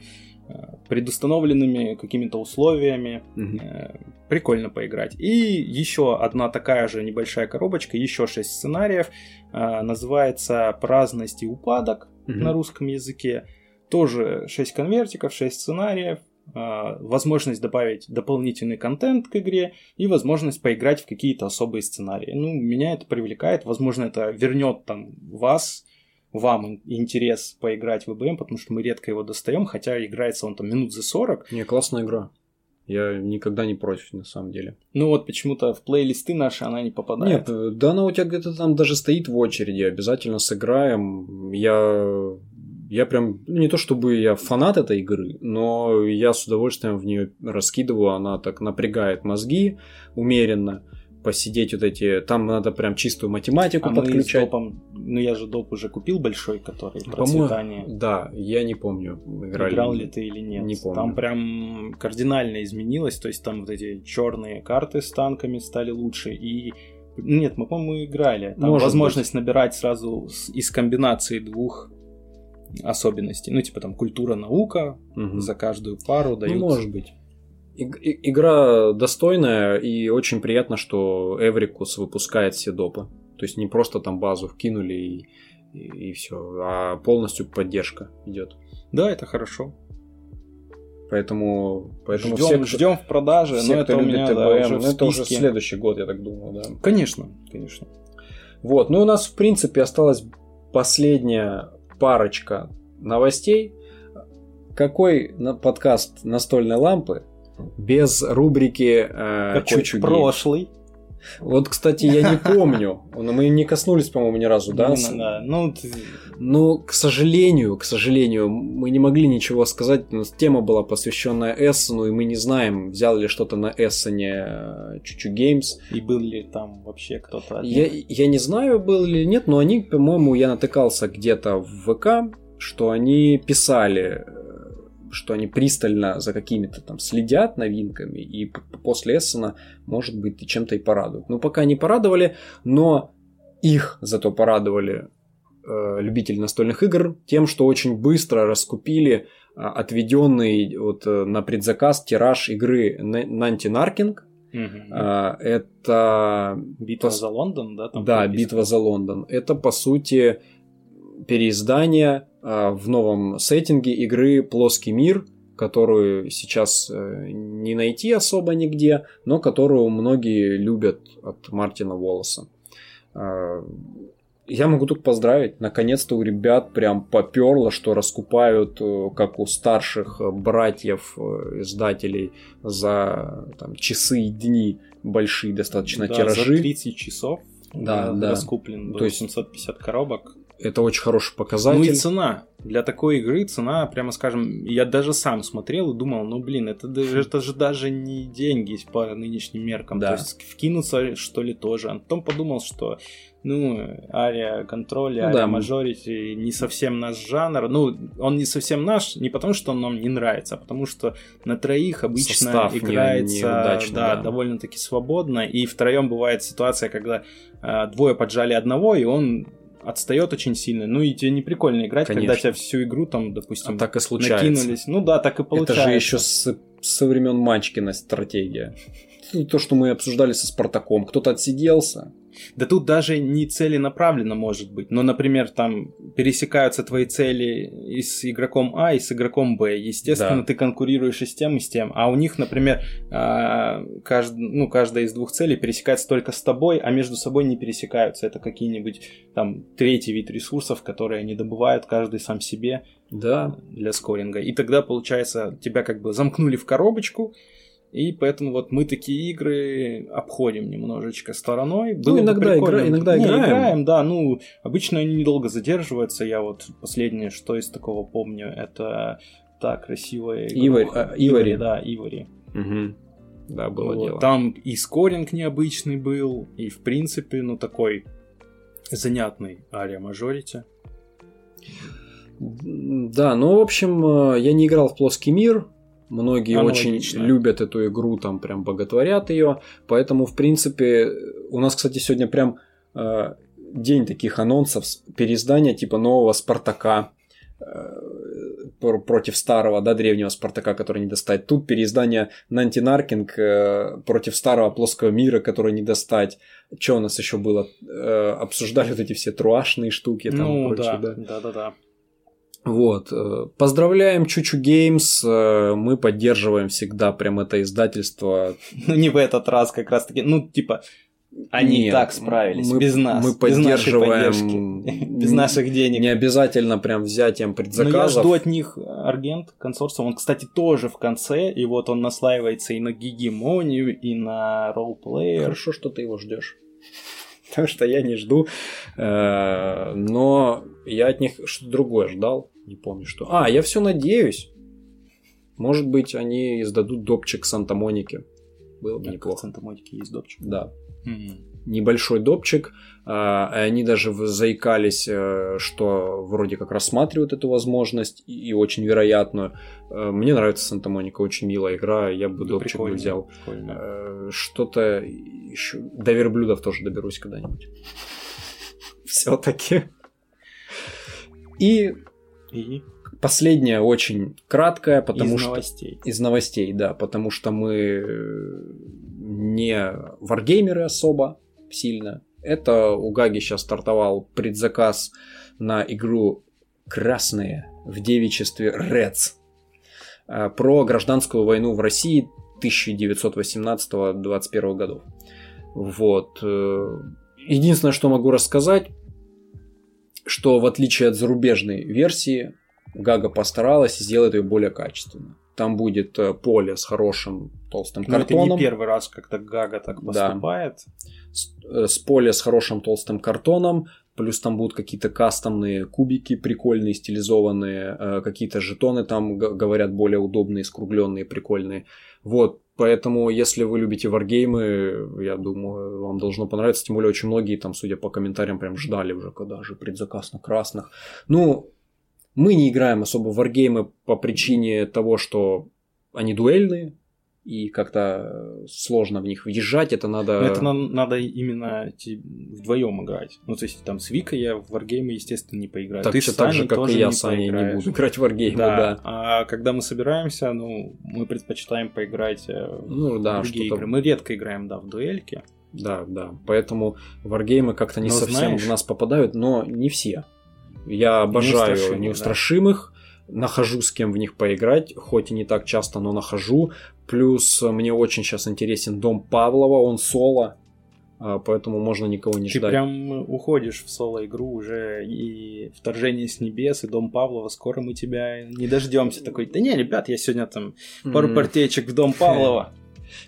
предустановленными какими-то условиями. Э, Прикольно поиграть. И еще одна такая же небольшая коробочка, еще шесть сценариев. э, Называется «Праздность и упадок» Мгм. на русском языке. Тоже 6 конвертиков, 6 сценариев, а, возможность добавить дополнительный контент к игре и возможность поиграть в какие-то особые сценарии. Ну, меня это привлекает, возможно, это вернет там вас, вам ин- интерес поиграть в ИБМ, потому что мы редко его достаем, хотя играется он там минут за 40. Не, классная игра. Я никогда не против, на самом деле. Ну вот почему-то в плейлисты наши она не попадает. Нет, э, да она у тебя где-то там даже стоит в очереди. Обязательно сыграем. Я, я прям, ну, не то чтобы я фанат этой игры, но я с удовольствием в нее раскидываю. Она так напрягает мозги умеренно. Посидеть вот эти... Там надо прям чистую математику а мы с подключать. допом, ну я же доп уже купил большой, который По-моему, процветание. Да, я не помню. Играли. Играл ли ты или нет? Не помню. Там прям кардинально изменилось, то есть там вот эти черные карты с танками стали лучше и нет, мы, по-моему, играли. Там Может возможность набирать сразу из комбинации двух особенностей. Ну, типа там культура, наука Мгм. за каждую пару Ну, дают. может быть. И- и- игра достойная, и очень приятно, что Эврикус выпускает все допы. То есть не просто там базу вкинули и, и, все, а полностью поддержка идет. Да, это хорошо. Поэтому, поэтому ждем, все, ждем в продаже, все, но это у меня да, ТБМ, уже в ну, это уже следующий год, я так думаю, да. Конечно, конечно. Вот, ну и у нас, в принципе, осталась последняя парочка новостей. Какой подкаст настольной лампы без рубрики э, Какой прошлый. Вот, кстати, я не помню. Мы не коснулись, по-моему, ни разу, да? Именно, да. Ну, ты- Ну, к сожалению, к сожалению, мы не могли ничего сказать. У нас тема была посвященная Эссену, и мы не знаем, взял ли что-то на Эссене э, Чучу Геймс. и был ли там вообще кто-то от Я, я не знаю, был или нет, но они, по-моему, я натыкался где-то в ВК, что они писали, что они пристально за какими-то там следят новинками, и после Эссена, может быть, и чем-то и порадуют. Ну, пока не порадовали, но их зато порадовали э, любители настольных игр тем, что очень быстро раскупили а, отведенный вот, э, на предзаказ тираж игры Нанти Наркинг. Мгм. А, Это Битва пос- за Лондон, да? там да, битва за Лондон. Это, по сути, переиздание в новом сеттинге игры «Плоский мир», которую сейчас э, не найти особо нигде, но которую многие любят от Мартина Волоса. А, я могу тут поздравить. Наконец-то у ребят прям поперло, что раскупают, э, как у старших братьев э, издателей, за там, часы и дни большие достаточно Да, тиражи. За 30 часов Да, да. раскуплен То есть 750 коробок. Это очень хороший Ну показатель. и цена. Для такой игры цена, прямо скажем, я даже сам смотрел и думал, ну блин, это, даже, это же даже не деньги по нынешним меркам. Да. То есть вкинуться что ли тоже. А потом подумал, что ну, ария контроль, Ну ария мажорити не совсем наш жанр. Ну, он не совсем наш, не потому что он нам не нравится, а потому что на троих обычно Состав не- играется неудачный, да, да. довольно-таки свободно. И втроем бывает ситуация, когда а, двое поджали одного, и он отстает очень сильно. Ну и тебе не прикольно играть, когда Конечно. тебя всю игру там, допустим, А так и случается. накинулись. Ну да, так и получается. Это же еще с, со времен Манчкина стратегия. Ну, То, что мы обсуждали со Спартаком. Кто-то отсиделся. Да тут даже не целенаправленно может быть. Но, например, там пересекаются твои цели и с игроком А, и с игроком Б. Естественно, Да. ты конкурируешь и с тем, и с тем. А у них, например, а, кажд- ну, каждая из двух целей пересекается только с тобой, а между собой не пересекаются. Это какие-нибудь там третий вид ресурсов, которые они добывают каждый сам себе. Да. для скоринга. И тогда, получается, тебя как бы замкнули в коробочку, и поэтому вот мы такие игры обходим немножечко стороной. Было бы Ну, иногда игра- иногда Не, играем. да. Ну, обычно они недолго задерживаются. Я вот последнее, что из такого помню, это та красивая Иварь- игруха. а, Ивари. Да, Ивари. Мгм. Да, было Вот. дело. Там и скоринг необычный был, и в принципе, ну такой занятный ария мажорити. Да, ну, в общем, э, я не играл в плоский мир. Многие очень Аналогично. любят эту игру, там прям боготворят ее. Поэтому, в принципе, у нас, кстати, сегодня прям э, день таких анонсов, переиздания типа нового Спартака э, пр- против старого, да, древнего Спартака, который не достать. Тут переиздание Нанти Наркинг э, против старого плоского мира, который не достать. Что у нас еще было? Э, обсуждали вот эти все труашные штуки там и ну прочее, да, да, да, да. Вот. э, Поздравляем Чучу Геймс. э, Мы поддерживаем всегда прям это издательство. Ну, не в этот раз как раз-таки. Ну, типа, они Нет, так справились, мы- без нас, мы без нашей поддерживаем поддержки, без наших денег. Не обязательно прям взятием Но я предзаказов. жду от них Аргент, консорциум. Он, кстати, тоже в конце, и вот он наслаивается и на гегемонию, и на роллплеер. Хорошо, что ты его ждешь. Потому что я не жду. Э, Но я от них что-то другое ждал. Не помню что. А, я все надеюсь. Может быть, они издадут допчик Санта-Моники. Было бы В неплохо. Санта-Монике есть допчик. Да. небольшой допчик. а, Они даже в- заикались, э, что вроде как рассматривают эту возможность и очень вероятную. Э, Мне нравится Санта-Моника, очень милая игра, я бы Да, допчик бы взял. прикольно. Э, Что-то еще... До верблюдов тоже доберусь когда-нибудь. Все-таки. И И последнее очень краткое, потому из что... новостей. Из новостей, да, потому что мы э, не варгеймеры особо сильно. Это у Гаги сейчас стартовал предзаказ на игру «Красные» в девичестве Reds э, про гражданскую войну в России 1918-21 годов. Вот. э, Единственное, что могу рассказать, что в отличие от зарубежной версии, Гага постаралась и сделает ее более качественно. Там будет э, поле с хорошим толстым Но Ну, это картоном. не первый раз, когда Гага так Да. поступает. с, э, с поля с хорошим толстым картоном, плюс там будут какие-то кастомные кубики прикольные, стилизованные, э, какие-то жетоны там, говорят, более удобные, скругленные, прикольные. Вот, поэтому, если вы любите варгеймы, я думаю, вам должно понравиться, тем более очень многие там, судя по комментариям, прям ждали уже, когда же предзаказ на красных. Ну, мы не играем особо в варгеймы по причине того, что они дуэльные, и как-то сложно в них въезжать, это надо... Но это на- надо именно вдвоем играть. Ну, то есть там с Викой я в варгеймы, естественно, не поиграю. Так, Ты с так же, как и я не с Аней не буду играть в варгеймы, да. Да. А когда мы собираемся, ну, мы предпочитаем поиграть э, в Ну да, другие игры. Мы редко играем, да, в дуэльки. Да, да. Поэтому варгеймы как-то не Но совсем знаешь- в нас попадают, но не все. Я обожаю Неустрашимых, неустрашимых, нахожу с кем в них поиграть, хоть и не так часто, но нахожу. Плюс мне очень сейчас интересен Дом Павлова, он соло. а, поэтому можно никого не Ты ждать. прям уходишь в соло-игру уже, и вторжение с небес, и Дом Павлова, скоро мы тебя не дождемся. Такой, да не, ребят, я сегодня там пару партеечек в Дом Павлова.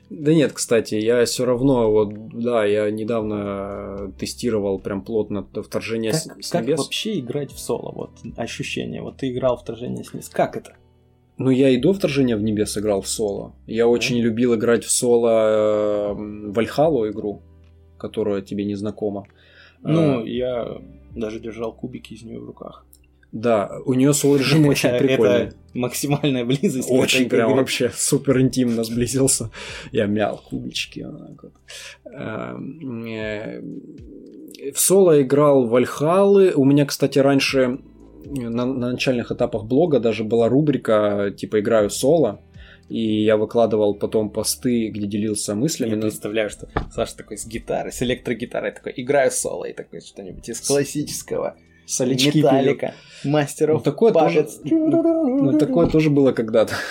Да нет, кстати, я все равно, вот, да, я недавно тестировал прям плотно то вторжение с, Как, с как небес. вообще играть в соло? Вот ощущение. Вот ты играл вторжение с небес. Как это? Ну, я и до вторжения в небес играл в соло. Я очень любил играть в соло э, Вальхалу игру, которая тебе не знакома. Ну, А, я даже держал кубики из нее в руках. Да, у нее соло режим очень Это прикольный. максимальная близость. Очень прям игре. вообще супер интимно сблизился. Я мял кубички. Эм, э, В соло играл Вальхалы. У меня, кстати, раньше на, на начальных этапах блога даже была рубрика типа «Играю соло». И я выкладывал потом посты, где делился мыслями. Я представляю, что Саша такой с гитарой, с электрогитарой, такой, играю соло, и такой что-нибудь из классического. Солячки. Металлика, мастеров Ну, такое тоже-. Ну, такое тоже было когда-то.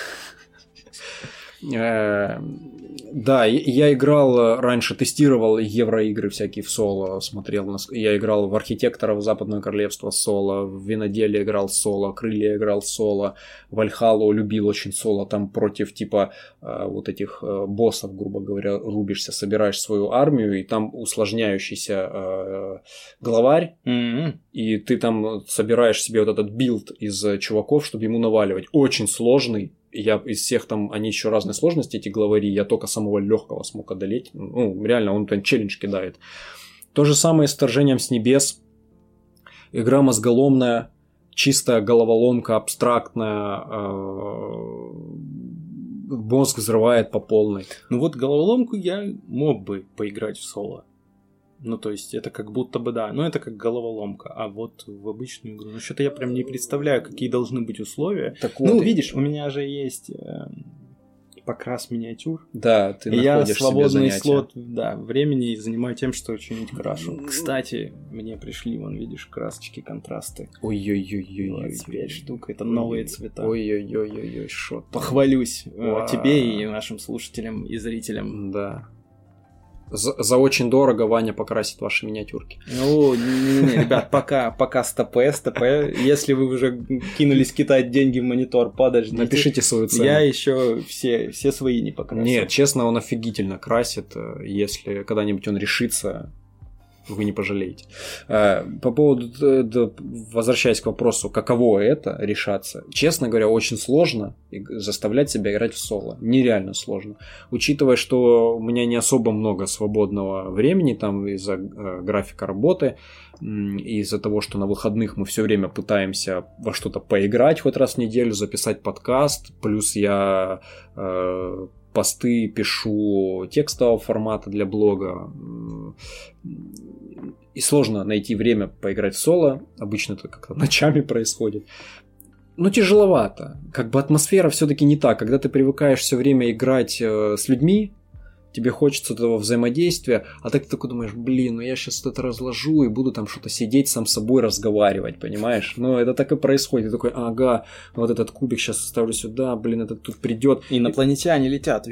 Да, я играл э, раньше, тестировал евроигры всякие в соло, смотрел. на Я играл в архитекторов Западного Королевства соло, в виноделие играл соло, крылья играл соло, Вальхалу любил очень соло, там против типа э, вот этих э, боссов, грубо говоря, рубишься, собираешь свою армию, и там усложняющийся главарь, М-м. и ты там собираешь себе вот этот build из чуваков, чтобы ему наваливать. Очень сложный. Я из всех там, они еще разные сложности, эти главари, я только самого легкого смог одолеть. Ну, реально, он там челлендж кидает. То же самое с вторжением с небес. Игра мозголомная, чистая головоломка, абстрактная. э, Мозг взрывает по полной. Ну вот головоломку я мог бы поиграть в соло. Ну, то есть, это как будто бы, да, но это как головоломка. А вот в обычную игру, ну, что-то я прям не представляю, какие должны быть условия. Так ну, вот, видишь, у меня же есть э, покрас миниатюр. да, ты И я свободный слот да, времени занимаю тем, что что-нибудь крашу. Кстати, мне пришли, вон, видишь, красочки, контрасты. Ой-ой-ой-ой. 25 штук, это новые цвета. Ой-ой-ой-ой, что там. Похвалюсь э, тебе и нашим слушателям и зрителям. Да. За, за очень дорого Ваня покрасит ваши миниатюрки. Ну, не-не-не, ребят, пока, пока стопэ, стопэ. Если вы уже кинулись кидать деньги в монитор, подождите. Напишите свою цену. Я еще все, все свои не покрасил. Нет, честно, он офигительно красит. Если когда-нибудь он решится, вы не пожалеете. Э, По поводу, э, возвращаясь к вопросу, каково это решаться, честно говоря, очень сложно заставлять себя играть в соло. Нереально сложно. Учитывая, что у меня не особо много свободного времени там из-за э, графика работы, из-за того, что на выходных мы все время пытаемся во что-то поиграть хоть раз в неделю, записать подкаст, плюс я э, посты пишу текстового формата для блога. И сложно найти время поиграть в соло. Обычно это как-то ночами происходит. Ну, тяжеловато. Как бы атмосфера все-таки не так. Когда ты привыкаешь все время играть э, с людьми, тебе хочется этого взаимодействия, а так ты такой думаешь, блин, ну я сейчас это разложу и буду там что-то сидеть сам с собой разговаривать, понимаешь? Ну, это так и происходит. Ты такой, ага, вот этот кубик сейчас ставлю сюда, блин, этот тут придет. Инопланетяне летят.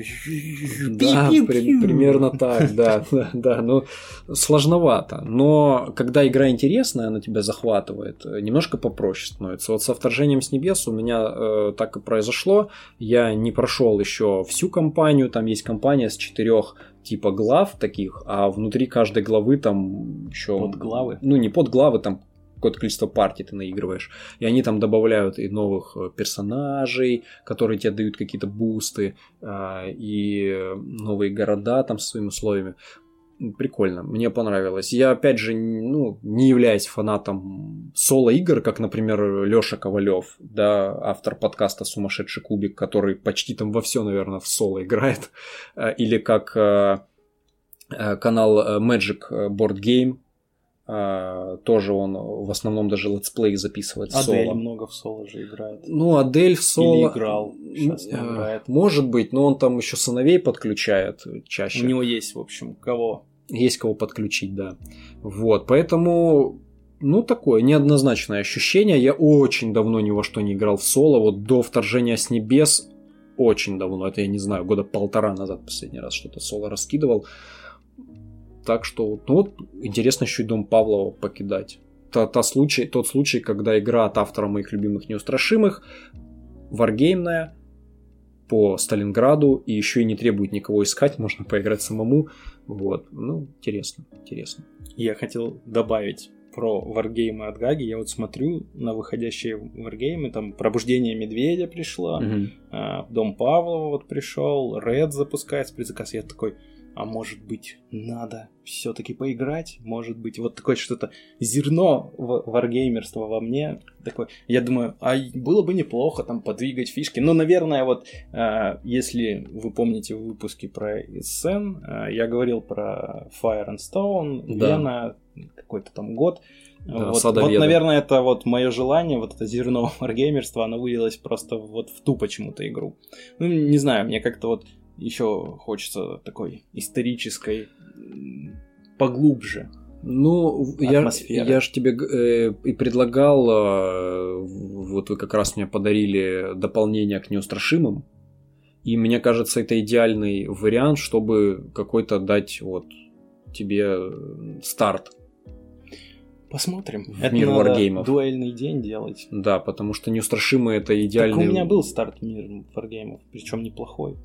Да, при- примерно так, да, да, ну, сложновато, но когда игра интересная, она тебя захватывает, немножко попроще становится. Вот со вторжением с небес у меня э, так и произошло, я не прошел еще всю кампанию, там есть кампания с четырех типа глав таких, а внутри каждой главы там еще... Подглавы? Ну, не подглавы, там какое-то количество партий ты наигрываешь. И они там добавляют и новых э, персонажей, которые тебе дают какие-то бусты, а, и новые города там со своими условиями. Прикольно, мне понравилось. Я, опять же, ну, не являюсь фанатом соло-игр, как, например, Лёша Ковалев, да, автор подкаста «Сумасшедший кубик», который почти там во все, наверное, в соло играет. А, Или как э, э, канал э, Magic Board Game, тоже он в основном даже let's play записывает Адель соло. много в соло же играет. Ну, Адель в соло... Или играл, не Э, играет. Может быть, но он там еще сыновей подключает чаще. У него есть, в общем, кого? Есть кого подключить, да. Вот, поэтому, ну, такое неоднозначное ощущение. Я очень давно ни во что не играл в соло. Вот до вторжения с небес очень давно. Это, я не знаю, года полтора назад последний раз что-то соло раскидывал. Так что, ну вот, интересно еще и Дом Павлова покидать. Та, та случай, тот случай, когда игра от автора моих любимых неустрашимых, варгеймная, по Сталинграду, и еще и не требует никого искать, можно поиграть самому. Вот, ну, интересно, интересно. Я хотел добавить про варгеймы от Гаги. Я вот смотрю на выходящие варгеймы, там Пробуждение Медведя пришло, угу. Дом Павлова вот пришел, Ред запускается предзаказ. Я такой, а может быть, надо все-таки поиграть? Может быть, вот такое что-то зерно варгеймерства во мне. Такое, я думаю, а было бы неплохо там подвигать фишки. Ну, наверное, вот э, если вы помните выпуски про SN, э, я говорил про Fire and Stone, да. Вена, какой-то там год. Да, вот, вот, наверное, это вот мое желание, вот это зерно варгеймерства, оно вылилось просто вот в ту почему-то игру. Ну, не знаю, мне как-то вот еще хочется такой исторической поглубже. Ну, я, я же тебе э, и предлагал, э, вот вы как раз мне подарили дополнение к неустрашимым, и мне кажется, это идеальный вариант, чтобы какой-то дать вот тебе старт. Посмотрим. В это мир надо варгеймов. дуэльный день делать. Да, потому что неустрашимые это идеальный... Так у меня был старт в мир варгеймов, причем неплохой.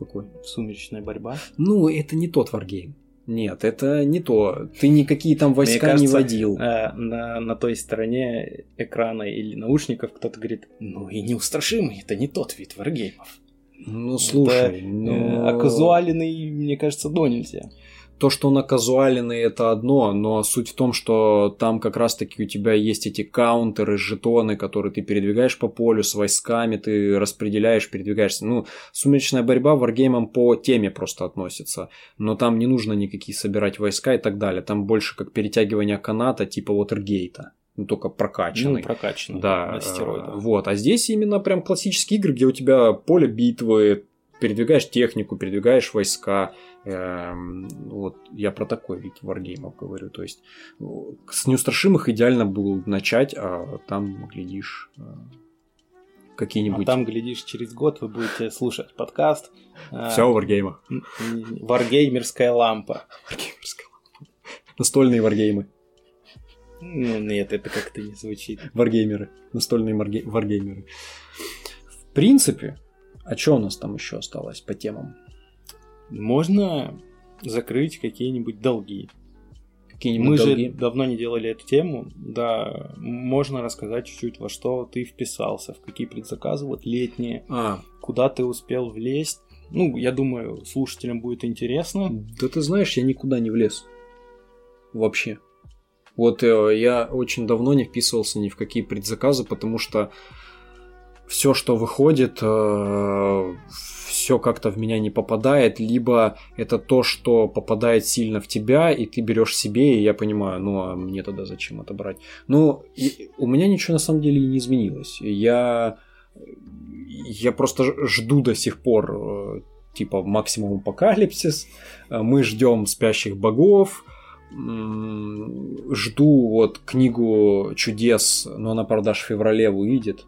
Какой? Сумеречная борьба. Ну, это не тот варгейм. Нет, это не то. Ты никакие там войска кажется, не водил. Э, на, на той стороне экрана или наушников кто-то говорит, ну и неустрашимый, это не тот вид варгеймов. Ну, слушай, это, ну... Э, а казуальный, мне кажется, до нельзя то, что он оказуальный, это одно, но суть в том, что там как раз-таки у тебя есть эти каунтеры, жетоны, которые ты передвигаешь по полю с войсками, ты распределяешь, передвигаешься. Ну, сумеречная борьба варгеймом по теме просто относится, но там не нужно никакие собирать войска и так далее. Там больше как перетягивание каната типа Вотергейта ну, только прокачанный. Ну, прокачанный, да. На стероидах. Вот, а здесь именно прям классические игры, где у тебя поле битвы, передвигаешь технику, передвигаешь войска, вот я про такой вид варгеймов говорю. То есть с неустрашимых идеально было начать, а там, глядишь, э, какие-нибудь... А там, глядишь, через год вы будете слушать подкаст. Э, Все о варгеймах. Варгеймерская лампа. Варгеймерская лампа. Настольные варгеймы. Ну нет, это как-то не звучит. Варгеймеры. Настольные варгеймеры. В принципе, а что у нас там еще осталось по темам? Можно закрыть какие-нибудь долги. Какие-нибудь Мы долги? же давно не делали эту тему. Да, можно рассказать чуть-чуть, во что ты вписался, в какие предзаказы вот летние, а. куда ты успел влезть. Ну, я думаю, слушателям будет интересно. Да ты знаешь, я никуда не влез. Вообще. Вот э, я очень давно не вписывался ни в какие предзаказы, потому что все, что выходит, э, все как-то в меня не попадает, либо это то, что попадает сильно в тебя, и ты берешь себе, и я понимаю, ну а мне тогда зачем это брать? Ну, у меня ничего на самом деле не изменилось. Я, я просто жду до сих пор э, типа максимум апокалипсис, мы ждем спящих богов, жду вот книгу чудес, но она продаж в феврале выйдет.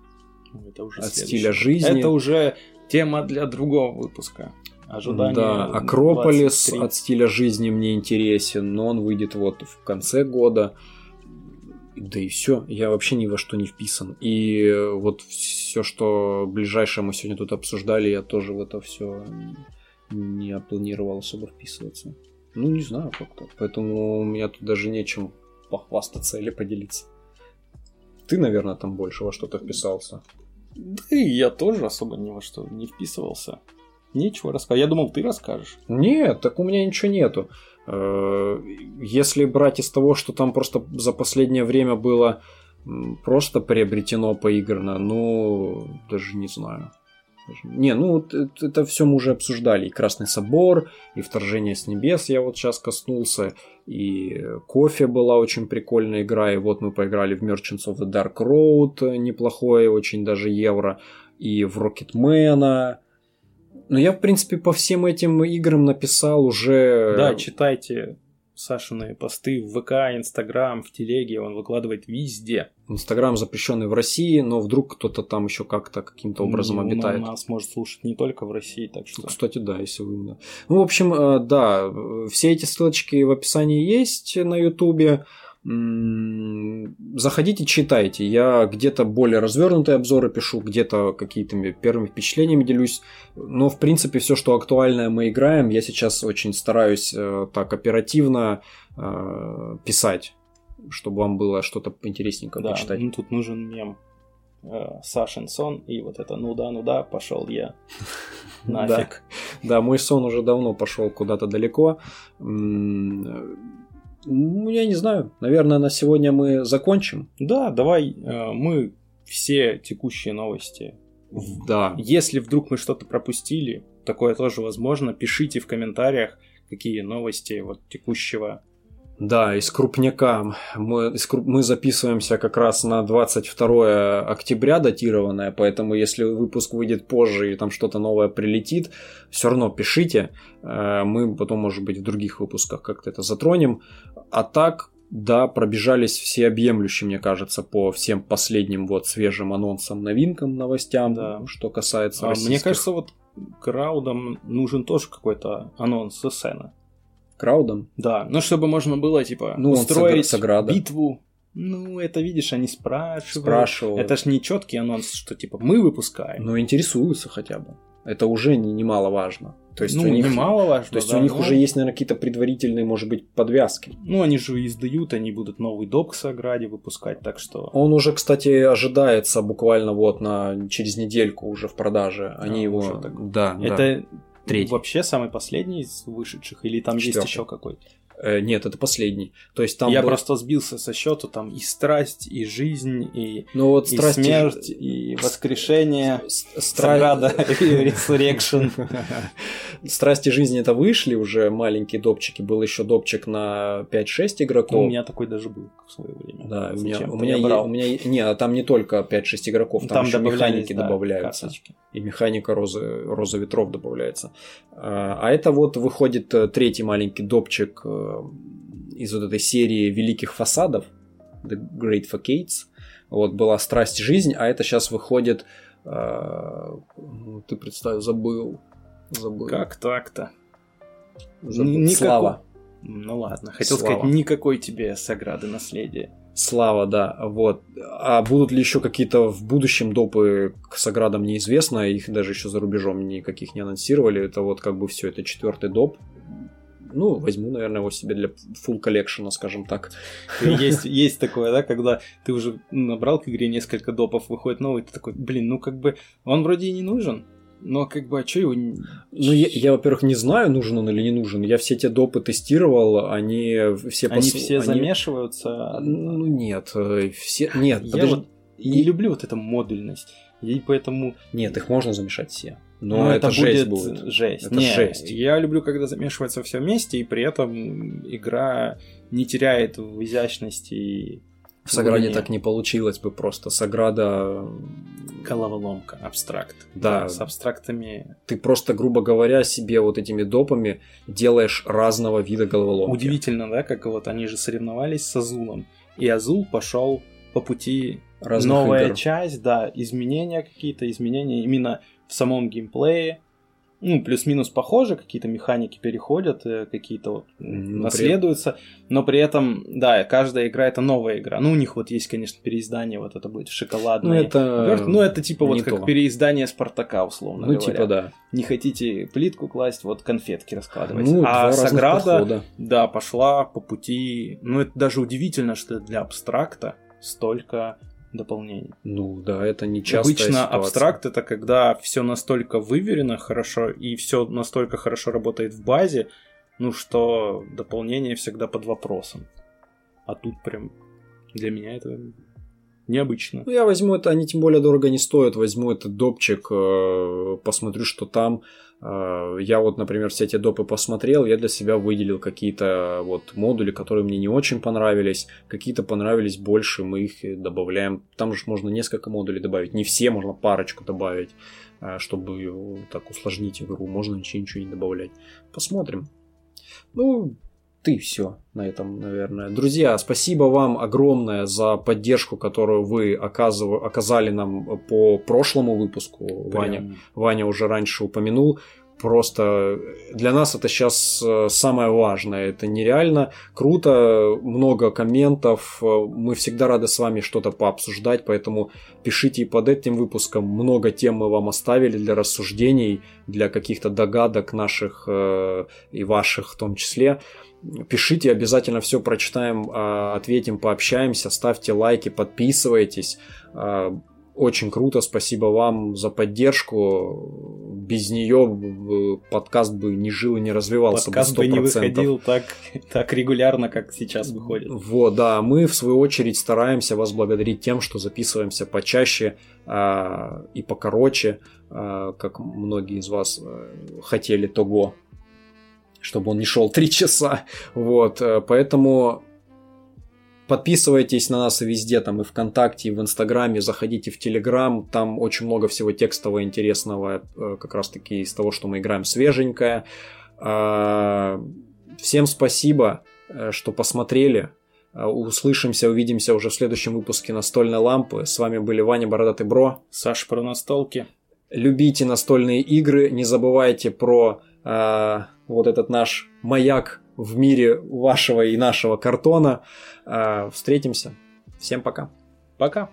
Это уже от стиля жизни. Это уже Тема для другого выпуска. Ожидание да, Акрополис 23. от стиля жизни мне интересен, но он выйдет вот в конце года. Да и все, я вообще ни во что не вписан. И вот все, что ближайшее мы сегодня тут обсуждали, я тоже в это все не планировал особо вписываться. Ну, не знаю как-то. Поэтому у меня тут даже нечем похвастаться или поделиться. Ты, наверное, там больше во что-то вписался. Да и я тоже особо ни во что не вписывался. Нечего рассказать. Я думал, ты расскажешь. Нет, так у меня ничего нету. Э, если брать из того, что там просто за последнее время было просто приобретено поиграно, ну, даже не знаю. Не, ну это, все мы уже обсуждали. И Красный Собор, и Вторжение с небес я вот сейчас коснулся, и Кофе была очень прикольная игра, и вот мы поиграли в Merchants of the Dark Road, неплохое, очень даже евро, и в Rocketman. Но я, в принципе, по всем этим играм написал уже... Да, читайте Сашины посты в ВК, Инстаграм, в Телеге, он выкладывает везде. Инстаграм запрещенный в России, но вдруг кто-то там еще как-то каким-то образом Ну, обитает. Нас может слушать не только в России, так что... Кстати, да, если вы... Ну, в общем, э, да, э, все эти ссылочки в описании есть на Ютубе. М, Заходите, читайте. Я где-то более развернутые обзоры пишу, где-то какие-то первыми впечатлениями делюсь. Но, в принципе, все, что актуальное мы играем, я сейчас очень стараюсь э, так оперативно э, писать, чтобы вам было что-то интересненько Да, почитать. ну тут нужен мем. Э, Сашин сон, и вот это ну да, ну да, пошел я. Нафиг. Да, мой сон уже давно пошел куда-то далеко. Ну, я не знаю. Наверное, на сегодня мы закончим. Да, давай э, мы все текущие новости. Да. Если вдруг мы что-то пропустили, такое тоже возможно, пишите в комментариях, какие новости вот текущего. Да, из крупняка. Мы, из круп- мы записываемся как раз на 22 октября датированное, поэтому если выпуск выйдет позже и там что-то новое прилетит, все равно пишите. Э, Мы потом, может быть, в других выпусках как-то это затронем. А так, да, пробежались все объемлющие, мне кажется, по всем последним вот свежим анонсам, новинкам, новостям, Да. что касается А, мне российских. кажется, вот краудам нужен тоже какой-то анонс со сцены. Краудом. Да, ну чтобы можно было, типа, Ну, устроить с ограда. битву. Ну, это, видишь, они спрашивают. Спрашивал. Это ж не четкий анонс, что, типа, мы выпускаем. Но интересуются хотя бы. Это уже не- немаловажно. То есть ну, у них, немаловажно, то есть да, у них но- уже есть, наверное, какие-то предварительные, может быть, подвязки. Ну, они же издают, они будут новый док с Ограде выпускать, так что... Он уже, кстати, ожидается буквально вот на через недельку уже в продаже. Они А, его, уже так. да, да. Третий. вообще самый последний из вышедших, или там есть Четвертый. еще какой-то? Э, нет, это последний. То есть там Я был- просто сбился со счету, там и страсть, и жизнь, и, ну вот и страсти- смерть, и воскрешение, С- стра- Саграда, Resurrection. Страсти жизни это вышли уже маленькие допчики. Был еще допчик на 5-6 игроков. Ну, У меня такой даже был в свое время. Да, у меня, у меня, е- у меня не, а там не только 5-6 игроков, там, еще добавлялись, механики да, добавляются. карточки. И механика розы, роза ветров добавляется. А а это вот выходит э, третий маленький допчик э, из вот этой серии великих фасадов, The Great Facades. Вот была страсть жизнь, а это сейчас выходит. э, ну, ты представь, забыл. Забыл. Как так-то? Забыл. Никакой- Слава. Ну ладно, хотел Слава. сказать, никакой тебе Саграды наследия. Слава, да, вот. А будут ли еще какие-то в будущем допы к Саградам неизвестно, их даже еще за рубежом никаких не анонсировали. Это вот как бы все, это четвертый доп. Ну, возьму, наверное, его себе для full коллекшена, скажем так. Есть, есть такое, да, когда ты уже набрал к игре несколько допов, выходит новый, ты такой, блин, ну как бы он вроде и не нужен, но как бы, а что его... Ну, я, я, во-первых, не знаю, нужен он или не нужен. Я все те допы тестировал, они все... Они пос- все они- замешиваются. Ну, нет, э, все... Нет, Я подожди. вот не люблю вот эту модульность. И поэтому Нет, их можно замешать все. Но ну, это, жесть будет. жесть. Это Не, жесть. Я люблю, когда замешивается все вместе, и при этом игра не теряет в изящности и В Саграде так не получилось бы просто. Саграда головоломка, абстракт. Да. С абстрактами. ты просто, грубо говоря, себе вот этими допами делаешь разного вида головоломки. Удивительно, да, как вот они же соревновались с Азулом. И Азул пошел по пути Разных новая игр. часть, да, изменения какие-то, изменения именно в самом геймплее. Ну, плюс-минус похоже, какие-то механики переходят, э, какие-то вот Ну, наследуются, но при этом, да, каждая игра это новая игра. Ну, у них вот есть, конечно, переиздание, вот это будет Ну, шоколадное. это... Ну, это типа вот не как то. переиздание Спартака, условно Ну, говоря. типа, да. Не хотите плитку класть, вот конфетки раскладывать. Ну, а Саграда, подхода. да, пошла по пути... Ну, это даже удивительно, что для абстракта столько дополнений. Ну, да, это не частая Обычно ситуация. абстракт это когда все настолько выверено хорошо и все настолько хорошо работает в базе, ну что дополнение всегда под вопросом. А тут прям для меня это необычно. Ну, я возьму это, они тем более дорого не стоят, возьму этот допчик, э, посмотрю, что там. Э, Я вот, например, все эти допы посмотрел, я для себя выделил какие-то вот модули, которые мне не очень понравились, какие-то понравились больше, мы их добавляем. Там же можно несколько модулей добавить, не все, можно парочку добавить, э, чтобы так усложнить игру, можно ничего, ничего не добавлять. Посмотрим. Ну, ты все на этом, наверное. Друзья, спасибо вам огромное за поддержку, которую вы оказыв... оказали нам по прошлому выпуску. Прям... Ваня, Ваня уже раньше упомянул. Просто для нас это сейчас э, самое важное. Это нереально круто, много комментов. Мы всегда рады с вами что-то пообсуждать, поэтому пишите и под этим выпуском. Много тем мы вам оставили для рассуждений, для каких-то догадок наших э, и ваших в том числе. Пишите, обязательно все прочитаем, а, ответим, пообщаемся, ставьте лайки, подписывайтесь. А, очень круто, спасибо вам за поддержку. Без нее подкаст бы не жил и не развивался подкаст бы, 100%. бы не выходил так, так регулярно, как сейчас выходит. Вот, да. Мы, в свою очередь, стараемся вас благодарить тем, что записываемся почаще э, и покороче, э, как многие из вас э, хотели того чтобы он не шел три часа. Вот, э, поэтому подписывайтесь на нас везде, там и ВКонтакте, и в Инстаграме, заходите в Телеграм, там очень много всего текстового интересного, э, как раз таки из того, что мы играем свеженькое. А, всем спасибо, э, что посмотрели. Услышимся, увидимся уже в следующем выпуске настольной лампы. С вами были Ваня Бородатый Бро. Саша про настолки. Любите настольные игры, не забывайте про вот этот наш маяк в мире вашего и нашего картона. А, встретимся. Всем пока. Пока.